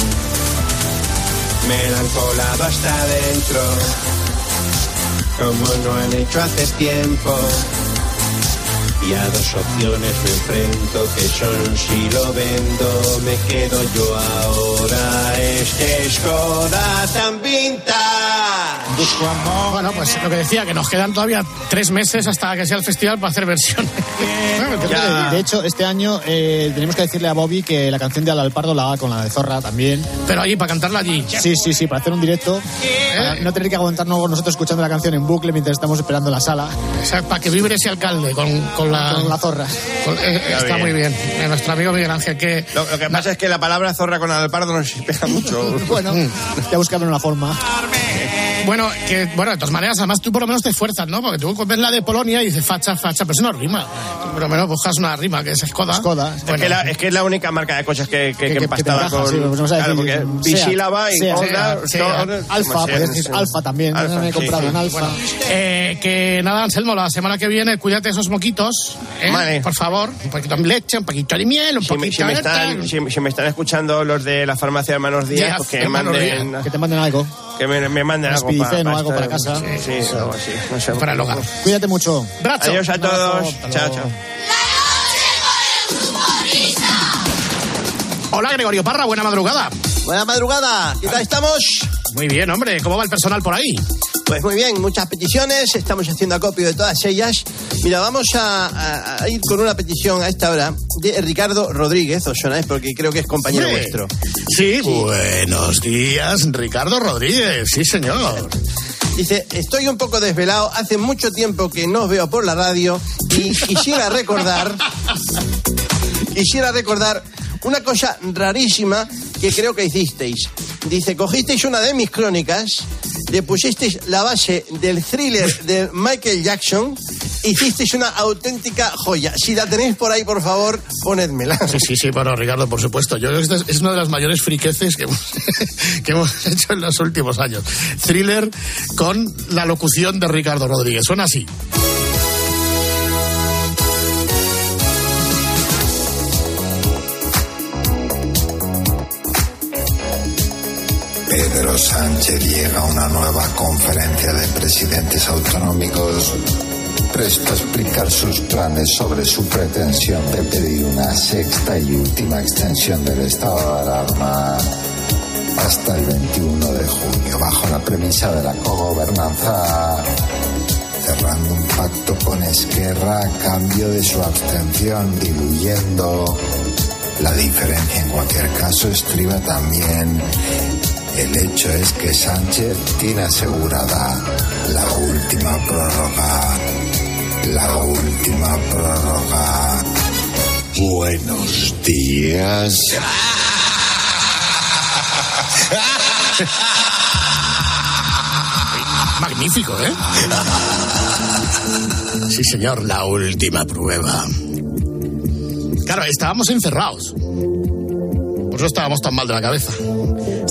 Me la han colado hasta adentro como no han hecho hace tiempo. Y a dos opciones me enfrento que son si lo vendo, me quedo yo ahora. Este Skoda tan vintage. Busco amor. Bueno, pues lo que decía, que nos quedan todavía tres meses hasta que sea el festival para hacer versiones. De, de hecho, este año eh, tenemos que decirle a Bobby que la canción de Al Alpardo la haga con la de Zorra también. Pero allí, para cantarla allí. Sí, sí, sí, para hacer un directo. Para no tener que aguantarnos nosotros escuchando la canción en bucle mientras estamos esperando en la sala. O sea, para que vibre ese alcalde con, con la... Con la zorra. con- eh, Está bien. muy bien. Eh, nuestro amigo Miguel Ángel, que... Lo, lo que pasa es que la palabra zorra con alpardo nos pega mucho. Bueno, ya buscaron una forma. Bueno, que, bueno, de todas maneras, además tú por lo menos te esfuerzas, ¿no? Porque tú ves la de Polonia y dices facha, facha, pero eso no rima. Tú por lo menos buscas una rima, que es Skoda. Skoda. Es, que la- es que es la única marca de coches que, que, que, que te empastaba encaja, con. sí, pues vamos a claro, decir, porque Seat, bisílaba y Honda, Alfa, sea, decir sí. Alfa también. Alfa, me he sí, comprado sí. en Alfa. Eh, que nada, Anselmo, la semana que viene cuídate esos moquitos, ¿eh? Vale. por favor. Un poquito de leche, un poquito de miel, un Si me, poquito si me de están, si, si me están escuchando los de la farmacia Hermanos Díaz, Díaz, pues que me manden, Que te manden algo. que me, me manden Un algo para, o algo para casa. Sí, sí, algo así. No sé. Para el hogar. Cuídate mucho. Brazo. Adiós a todos. Chao, chao. Hola, Gregorio Parra, buena madrugada. Buena madrugada, ¿qué tal estamos? Muy bien, hombre, ¿cómo va el personal por ahí? Pues muy bien, muchas peticiones, estamos haciendo acopio de todas ellas. Mira, vamos a, a- a ir con una petición a esta hora de Ricardo Rodríguez, os sonáis porque creo que es compañero Hombre. vuestro. Sí, buenos días, Ricardo Rodríguez, sí señor. Dice, estoy un poco desvelado, hace mucho tiempo que no os veo por la radio y quisiera recordar, quisiera recordar una cosa rarísima que creo que hicisteis. Dice, cogisteis una de mis crónicas, le pusisteis la base del thriller de Michael Jackson, hicisteis una auténtica joya. Si la tenéis por ahí, por favor, ponedmela. Sí, sí, sí, bueno, Ricardo, por supuesto. Yo creo que esta es, una de las mayores friqueces que hemos, que hemos hecho en los últimos años. Thriller con la locución de Ricardo Rodríguez. Suena así. Sánchez llega a una nueva conferencia de presidentes autonómicos presto a explicar sus planes sobre su pretensión de pedir una sexta y última extensión del estado de alarma hasta el 21 de junio, bajo la premisa de la cogobernanza, cerrando un pacto con Esquerra a cambio de su abstención, diluyendo la diferencia. En cualquier caso, estriba también el hecho es que Sánchez tiene asegurada la última prórroga. La última prórroga. Buenos días. Magnífico, ¿eh? Sí, señor, la última prueba. Claro, estábamos encerrados. Por eso estábamos tan mal de la cabeza.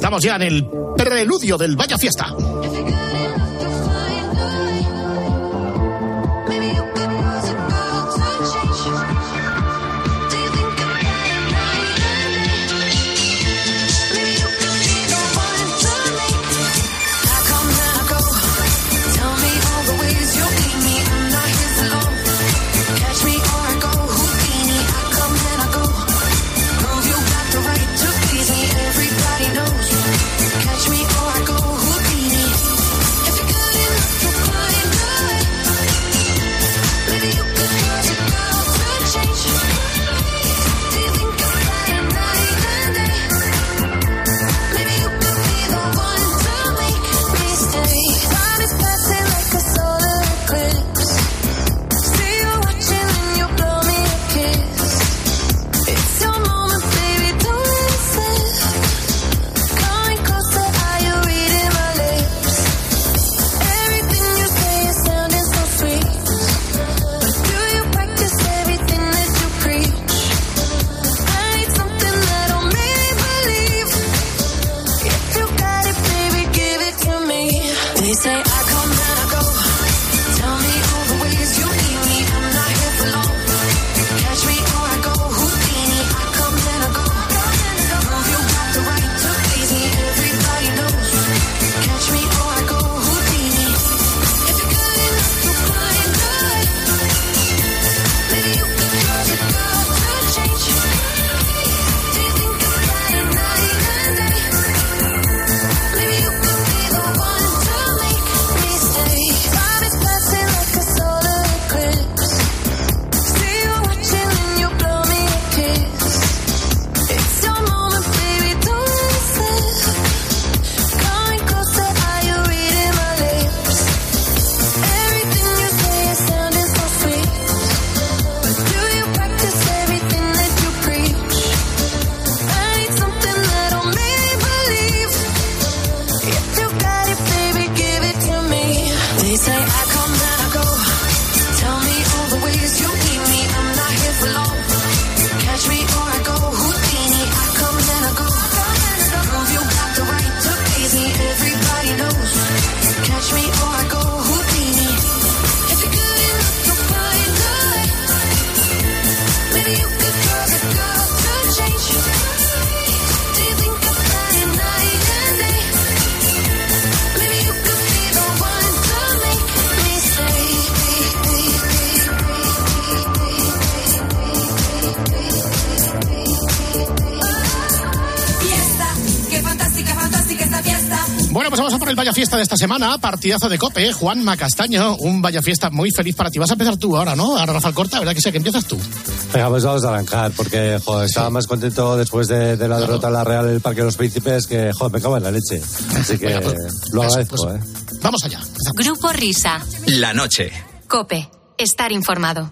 Estamos ya en el preludio del Vaya Fiesta. Bueno, pues vamos a por el Vaya Fiesta de esta semana. Partidazo de Cope, Juan Macastaño. Un Vaya Fiesta muy feliz para ti. Vas a empezar tú ahora, ¿no? Ahora Rafael Corta, ¿verdad que sé que empiezas tú? Venga, pues vamos a arrancar, porque joder, estaba más contento después de, de la derrota en la Real del Parque de los Príncipes que, joder, me cago en la leche. Así que Venga, pues, lo eso, agradezco, pues, ¿eh? Vamos allá. Grupo Risa. La noche. Cope. Estar informado.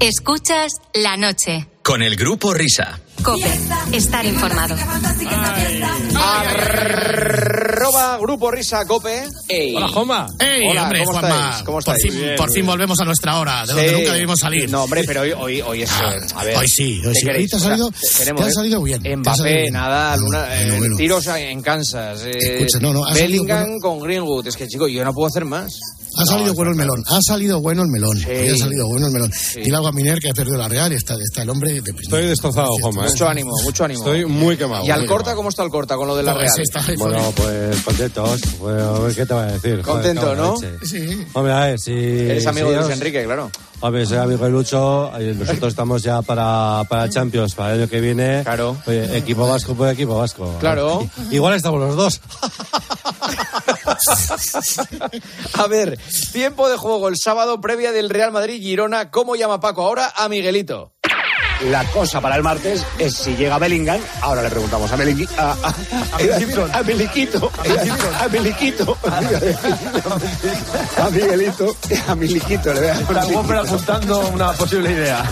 Escuchas la noche. Con el grupo Risa. Cope. Estar informado. Arroba Grupo Risa Cope. Hola, Joma. ¡Ey, Hola, hombre, ¿cómo Juanma! estáis? ¿Cómo por, fin, Bien, por bien. fin volvemos a nuestra hora, de donde Sí. nunca debimos salir. No, hombre, pero hoy, hoy, hoy es. Ah, a ver, hoy sí, hoy ¿qué sí. Hoy queréis? te ha salido- te ha salido bien, Mbappé, salido bien. nada, Luna, Bueno, eh, bueno. tiros en Kansas. eh, Escucha, no, no, salido Bellingham bueno. con Greenwood. Es que, chico, yo no puedo hacer más. Ha salido bueno el melón, ha salido bueno el melón. Sí. Ha salido bueno el melón. Dile algo a Miner que ha perdido la Real y está, está el hombre de Estoy destrozado, Juanma. ¿eh? Mucho ánimo, mucho ánimo. Estoy muy quemado. ¿Y al corta quemado. cómo está el corta con lo de la Pues Real? está Bueno, pues contentos. Pues, a ver, ¿qué te voy a decir? Contento, ¿no? Sí. Hombre, a ver, si... Eres amigo si de Luis Enrique, claro. Hombre, soy amigo de Lucho, y nosotros estamos ya para, para Champions, para el año que viene. Claro. Oye, equipo vasco por equipo vasco. Claro. Igual estamos los dos. A ver, tiempo de juego el sábado previa del Real Madrid-Girona. ¿Cómo llama Paco ahora a Miguelito? La cosa para el martes es si llega Bellingham. Ahora le preguntamos a Bellingham. A, a, a, a Miliquito. A Miliquito. A Miguelito. A Miliquito. Le voy a Está apuntando una posible idea.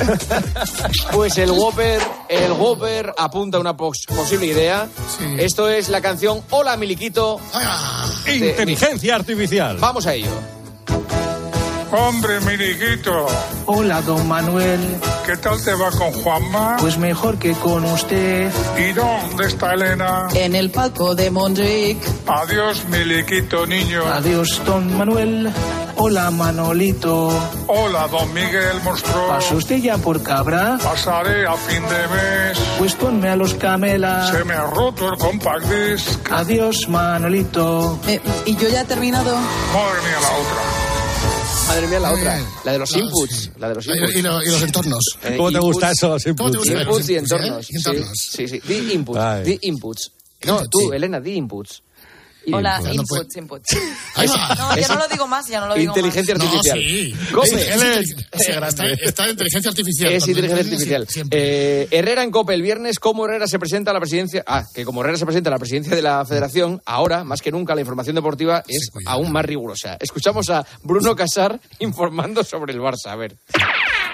Pues el Whopper, el Whopper apunta una pos- posible idea. Esto es la canción Hola Miliquito. de- Inteligencia artificial. Vamos a ello. Hombre, Miriquito, Hola, don Manuel. ¿qué tal te va con Juanma? Pues mejor que con usted. ¿Y dónde está Elena? En el palco de Mondrick. Adiós, Miliquito, niño. Adiós, don Manuel. Hola, Manolito. Hola, don Miguel, monstruo. ¿Pasó usted ya por cabra? Pasaré a fin de mes. Pues ponme a los camelas. Se me ha roto el compact disc. Adiós, Manolito. Eh, ¿Y yo ya he terminado? Madre mía, la otra. Madre mía, la otra. bien. La de los No, inputs. La de los Y, inputs. y lo- y los entornos. Eh, ¿Cómo te inputs- gusta eso, los ¿Cómo te inputs? Inputs y ¿eh? entornos. Y entornos. Sí, sí, sí. Di inputs. Di inputs. No, tú, Elena, di inputs. Hola, Input. inputs, inputs. Ahí va. No, ya no lo digo más, ya no lo digo Inteligencia No, artificial. sí. Cope. Sí, es- sí, está, está en inteligencia artificial. Es inteligencia artificial. Eh, Herrera en Cope el viernes, ¿cómo Herrera se presenta a la presidencia? Ah, que como Herrera se presenta a la presidencia de la federación, ahora, más que nunca, la información deportiva es aún más rigurosa. Escuchamos a Bruno Casar informando sobre el Barça. A ver.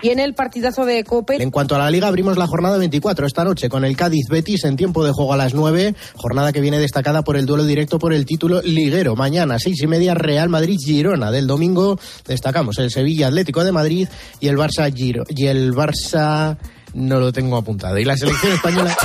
Y en el partidazo de Cope. En cuanto a la liga, abrimos la jornada 24 esta noche con el Cádiz Betis en tiempo de juego a las 9. Jornada que viene destacada por el duelo directo por el título liguero. Mañana, seis y media, Real Madrid Girona. Del domingo destacamos el Sevilla Atlético de Madrid y el Barça Giro. Y el Barça. No lo tengo apuntado. Y la selección española.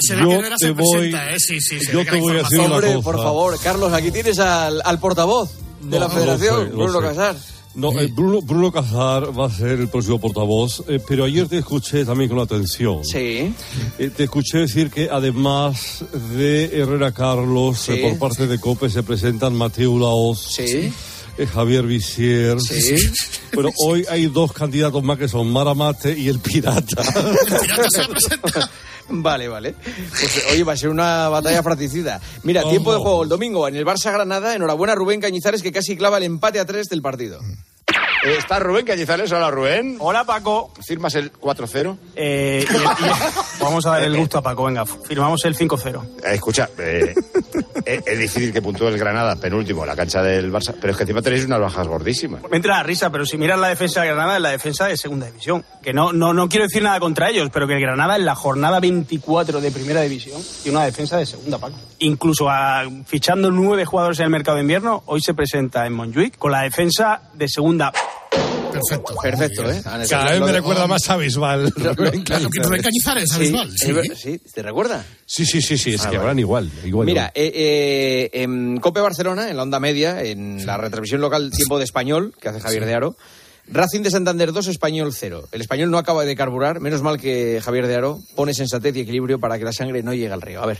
Se Yo te voy- ¿eh? Sí, sí, se yo te voy a decir una Hombre, cosa. por favor, Carlos, aquí tienes al, al portavoz de la federación, sé, Bruno. Casar. No, eh, Bruno, Bruno Casar va a ser el próximo portavoz, eh, pero ayer te escuché también con atención. Sí. Eh, te escuché decir que además de Herrera Carlos, Sí. eh, por parte de COPE se presentan Mateo Laoz, Sí. eh, Javier Visier. Sí. Bueno, hoy hay dos candidatos más que son Maramate y el Pirata. Vale, vale. Pues oye, va a ser una batalla fratricida. Mira, tiempo de juego el domingo en el Barça Granada. Enhorabuena Rubén Cañizares que casi clava el empate a tres del partido. Está Rubén Cañizares. Hola, Rubén. Hola, Paco. ¿Firmas el 4-0? Eh, vamos a dar el gusto a Paco, venga, firmamos el 5-0. Eh, escucha, eh, eh, es difícil que puntúe el Granada penúltimo en la cancha del Barça, pero es que encima tenéis unas bajas gordísimas. Me entra la risa, pero si miras la defensa de Granada, es la defensa de segunda división. Que no, no, no quiero decir nada contra ellos, pero que el Granada en la jornada 24 de primera división tiene una defensa de segunda, Paco. Incluso a- fichando nueve jugadores en el mercado de invierno, hoy se presenta en Montjuic con la defensa de segunda. Perfecto. Perfecto, ¿eh? Cada vez me recuerda más a Bisbal. Claro, que Rubén Cañizares, Sí, Bisbal, es sí. ver- sí, ¿te recuerda? Sí, sí, sí, sí, es Ah, que vale. hablan igual. igual Mira, eh, eh, en Cope Barcelona, en la onda media, en la retransmisión local Tiempo de Español, que hace Javier de Aro, Racing de Santander 2, Español 0. El español no acaba de carburar, menos mal que Javier de Aro pone sensatez y equilibrio para que la sangre no llegue al río. A ver.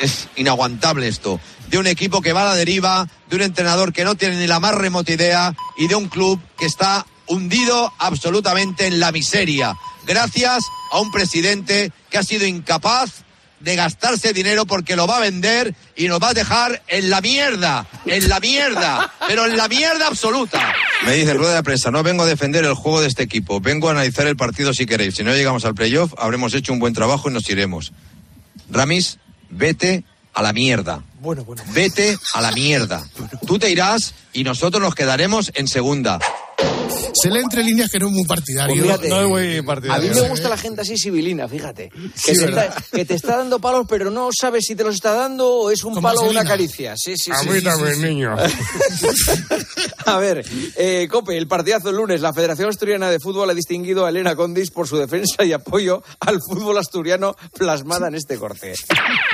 Es inaguantable esto. De un equipo que va a la deriva, de un entrenador que no tiene ni la más remota idea y de un club que está hundido absolutamente en la miseria. Gracias a un presidente que ha sido incapaz de gastarse dinero porque lo va a vender y nos va a dejar en la mierda, en la mierda, pero en la mierda absoluta. Me dice rueda de prensa, no vengo a defender el juego de este equipo, vengo a analizar el partido si queréis. Si no llegamos al playoff, habremos hecho un buen trabajo y nos iremos. Ramis, vete a la mierda. Bueno, bueno. Vete a la mierda. Tú te irás y nosotros nos quedaremos en segunda. Se lee entre líneas que no es muy partidario. Pues fíjate, No es muy A partidario. mí me gusta la gente así civilina, fíjate. Que, Sí, te está, que te está dando palos, pero no sabes si te los está dando o es un palo o una caricia. Sí, sí, A sí. mí sí, también, sí, sí. niño. A ver, eh, Cope, el partidazo el lunes. La Federación Asturiana de Fútbol ha distinguido a Elena Condis por su defensa y apoyo al fútbol asturiano plasmada en este corte.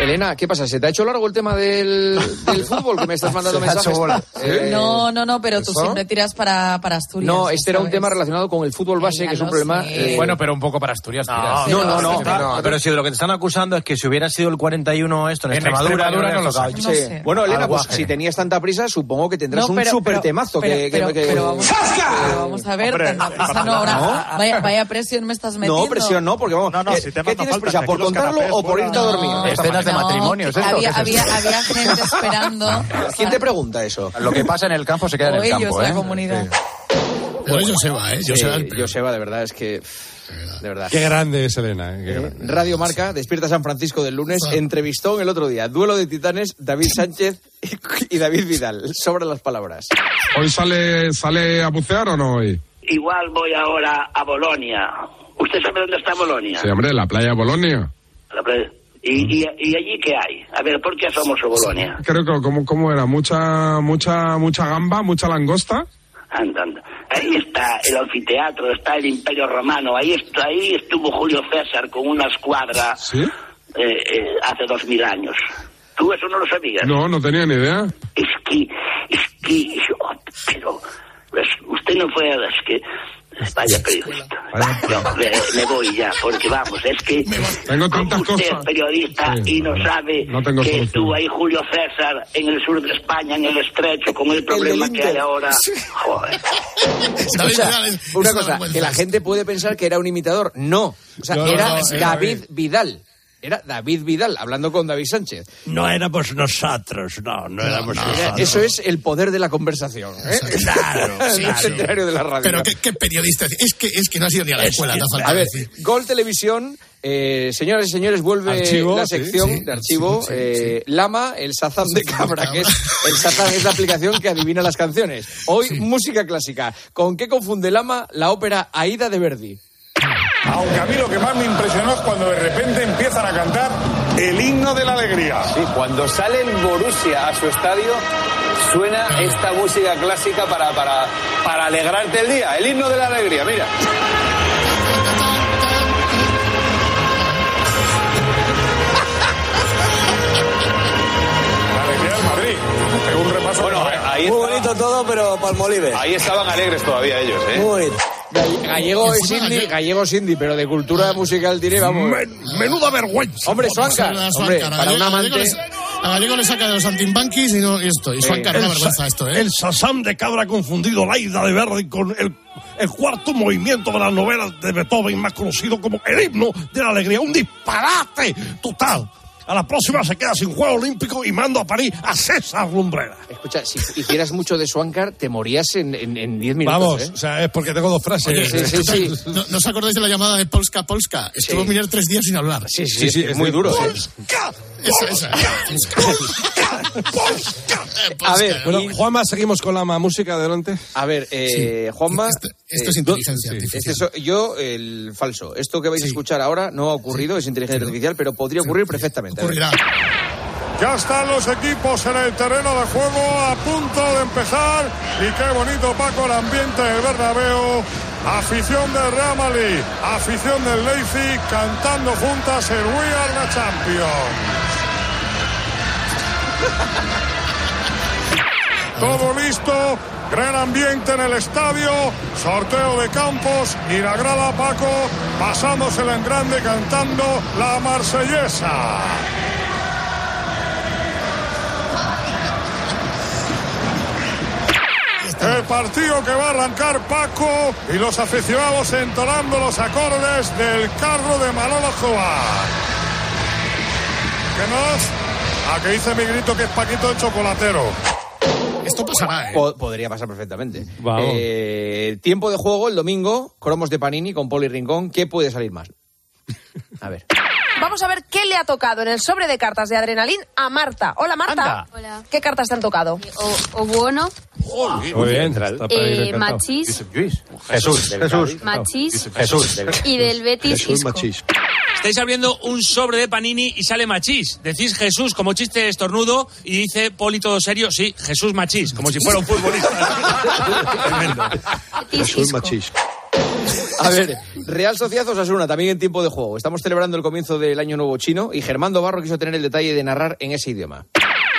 Elena, ¿qué pasa? ¿Se te ha hecho largo el tema del, del fútbol que me estás mandando mensajes? Eh, No, no, no, pero tú siempre tiras para, para Asturias. No, este era un ¿sabes? tema relacionado con el fútbol base, que es un problema. sé. eh, Bueno, pero un poco para Asturias. no, no, no. Pero, pero si de lo que te están acusando es que si hubiera sido el 41 esto en, En Extremadura, Extremadura no lo. No sé. Bueno, Elena, pues si tenías tanta prisa, supongo que tendrás No, un pero- pero- temazo pero- que, que- pero- que- pero vamos, pero vamos a ver, Hombre, tanta prisa no, ahora, ¿no? Vaya, vaya presión me estás metiendo. No, presión no, porque vamos. No, no, ¿qué, si tema qué no tienes prisa? ¿Por contarlo o por irte a dormir? No, Escenas de no, matrimonio, ¿es que esto? Había, gente esperando. ¿Quién te pregunta eso? Lo que pasa en el campo se queda en el ellos, campo, la ¿eh? comunidad. Pero eso se va, ¿eh? Yo Sí, el. Joseba, de verdad, es que. De verdad. Qué grande es Elena. eh, qué grande. Radio Marca, Despierta San Francisco del lunes, entrevistó el otro día. Duelo de titanes, David Sánchez y, David Vidal. Sobre las palabras. ¿Hoy sale, sale a bucear o no hoy? Igual voy ahora a Bolonia. ¿Usted sabe dónde está Bolonia? Sí, hombre, la playa de Bolonia. La playa- ¿Y, y, y allí qué hay? A ver, ¿por qué somos Bolonia? Creo que, ¿cómo, cómo era? Mucha, mucha, mucha gamba, mucha langosta. Anda, anda. Ahí está el anfiteatro, está el Imperio Romano, ahí, está, ahí estuvo Julio César con una escuadra ¿Sí? eh, eh, hace dos mil años. ¿Tú eso no lo sabías? No, no tenía ni idea. Es que, es que, pero, pues, usted no fue, es que, vaya periodista. No, me, me voy ya, porque vamos, es que Tengo tantas usted cosas. es periodista Sí, y no sabe no tengo que solución. estuvo ahí Julio César en el sur de España, en el estrecho, con el problema que hay ahora. Joder. Una cosa, que la gente puede pensar que era un imitador. No. O sea, No, era no, sí, David David. Vidal. Era David Vidal, hablando con David Sánchez. No éramos nosotros, no, no éramos nosotros. Eso es el poder de la conversación. ¿eh? Claro, el claro. centenario de la radio. Pero qué, qué periodista. Es que, es que no ha sido ni a la Es escuela, no falta A ver, decir. Gol Televisión, eh, señoras y señores, vuelve Archivo, la sí, sección sí, de archivo. sí, sí, eh, Lama, el Sazam de Cabra, que es el Sazam es la aplicación que adivina las canciones. Hoy, música clásica. ¿Con qué confunde Lama la ópera Aida de Verdi? Aunque a mí lo que más me impresionó es cuando de repente empiezan a cantar el himno de la alegría. Sí, cuando sale el Borussia a su estadio, suena esta música clásica para, para, para alegrarte el día. El himno de la alegría, mira. La alegría del Madrid. Pegó un repaso. Bueno, ahí Muy estaba- bonito todo, pero Palmolive. Ahí estaban alegres todavía ellos, ¿eh? Muy bonito. Gall- Gallego es indie, gallego. es indie, pero de cultura musical tiene, vamos. menuda vergüenza. Hombre, Suanca, hombre, para un a Gallego amante. le- A Gallego le saca de los antimbanquis y, no, y esto. Y Suanca, una vergüenza esto, ¿eh? El Sasam de Cabra ha confundido la ida de Verdi con el, el cuarto movimiento de las novelas de Beethoven, más conocido como el himno de la alegría. Un disparate total. A la próxima se queda sin juego olímpico y mando a París a César Lumbrera. Escucha, si hicieras mucho de Swankar, te morías en 10 en, en diez minutos. Vamos, ¿eh? o sea, es porque tengo dos frases. Oye, sí, sí, sí. ¿No, ¿No os acordáis de la llamada de Polska Polska? Estuvo Sí. Miller tres días sin hablar. Sí, sí, sí, es muy duro. ¿eh? Esa, esa. A ver, Bueno, y- Juanma, seguimos con la música adelante. A ver, eh, Juanma. Esto, esto es eh, inteligencia do- artificial. este yo, el falso. Esto que vais a escuchar ahora no ha ocurrido, es inteligencia artificial, pero podría ocurrir perfectamente. Ya están los equipos en el terreno de juego a punto de empezar. Y qué bonito, Paco, el ambiente del Bernabéu. Afición del Real Madrid, afición del Leipzig, cantando juntas el We Are the Champions. Todo listo, gran ambiente en el estadio, sorteo de campos y la grada Paco, pasamos el en grande cantando la marsellesa. El partido que va a arrancar Paco y los aficionados entonando los acordes del carro de Manolo Escobar. ¿Qué nos? A que dice mi grito que es Paquito el chocolatero. Esto pasará, ¿eh? Po- podría pasar perfectamente. Vamos. Eh, tiempo de juego el domingo, cromos de Panini con Poli Rincón. ¿Qué puede salir más? A ver. Vamos a ver qué le ha tocado en el sobre de cartas de Adrenalín a Marta. Hola, Marta. Hola. ¿Qué cartas te han tocado? O, Obuono, Muy bien. está para ir eh, encantado. Machís, Jesús, Jesús. Machís Jesús. y del Betis Isco. Estáis abriendo un sobre de panini y sale machís. Decís Jesús como chiste estornudo y dice Poli todo serio, sí, Jesús machís, como si fuera un futbolista. Tremendo. Betis Isco. A ver, Real Sociedad Osasuna, también en tiempo de juego. Estamos celebrando el comienzo del Año Nuevo Chino y Germán Barro quiso tener el detalle de narrar en ese idioma.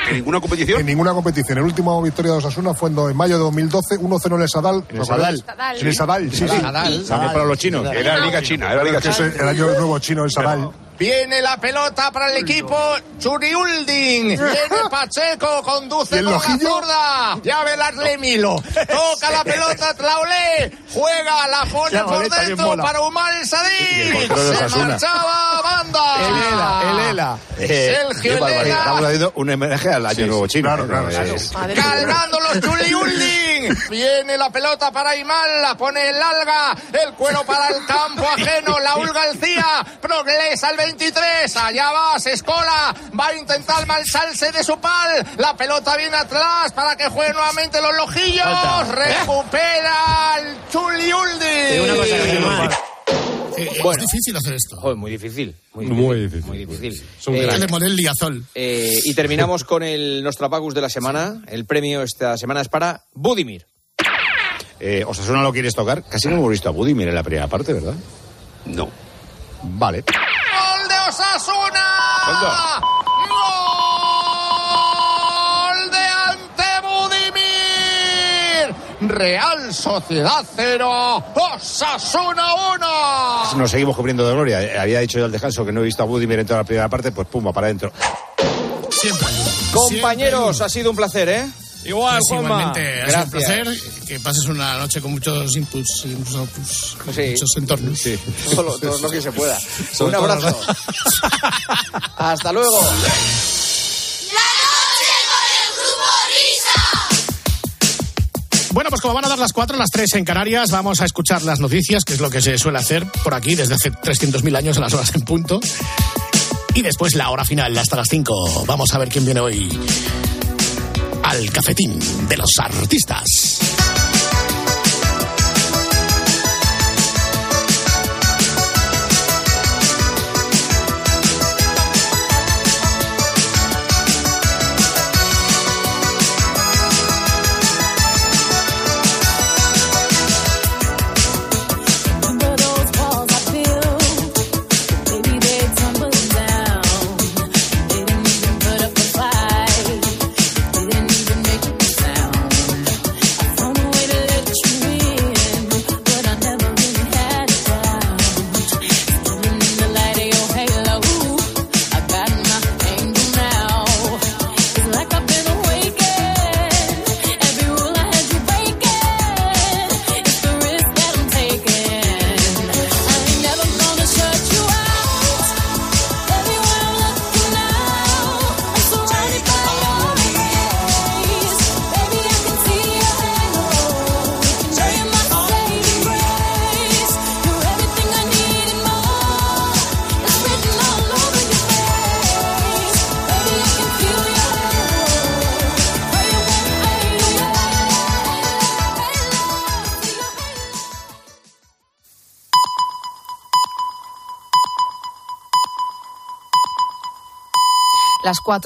¿En ninguna competición? En ninguna competición. El último victoria de Osasuna fue en, do- en mayo de 2012, 1-0 en el Sadal. En el Sadal. En el Sadal, sí, sí. Sadal. Para los chinos. Era la Liga China, era la Liga China. el, el año nuevo chino, el Sadal. Viene la pelota para el equipo Churiulding. Viene Pacheco, conduce ¿Y el con la zurda. Ya velasle Milo. Toca la pelota Traolé. Juega, la pone Ya, por dentro para Umar el el de Se marchaba banda. El Ela, el Ela. Sergio Qué barbaridad. Elena. Estamos haciendo un homenaje al Año Nuevo Chino. claro, claro, Eh, es- Cargando los Churiulding. Viene la pelota para Imal, la pone el alga, el cuero para el campo ajeno, Laúl García, progresa al 23, allá va, se escola, va a intentar malsalse de su pal, la pelota viene atrás para que juegue nuevamente los lojillos, recupera el Churiulding. Eh, Bueno. Es difícil hacer esto. Joder, muy difícil. Muy Muy difícil. difícil. Muy difícil. Es un Eh, eh, y terminamos con el Nostrapacus de la semana. El premio esta semana es para Budimir. Eh, Osasuna lo quieres tocar. Casi no hemos visto a Budimir en la primera parte, ¿verdad? No. Vale. ¡Gol de Osasuna! ¡Gol de Antebudimir! Real Sociedad 0, Osasuna 1. Nos seguimos cubriendo de gloria. Eh, Había dicho yo al descanso que no he visto a Budimir en toda la primera parte, pues pumba, para adentro. Siempre. Compañeros, ha sido un placer, ¿eh? Igual, Pues Juanma. igualmente, ha un Gracias. placer que pases una noche con muchos inputs y muchos, outputs, con Sí. muchos entornos. Todo lo, todo lo que se pueda. Sobre un abrazo. Hasta luego. Bueno, pues como van a dar las 4, las 3 en Canarias, vamos a escuchar las noticias, que es lo que se suele hacer por aquí desde hace 300.000 años a las horas en punto. Y después la hora final, hasta las 5. Vamos a ver quién viene hoy al cafetín de los artistas. Las 4.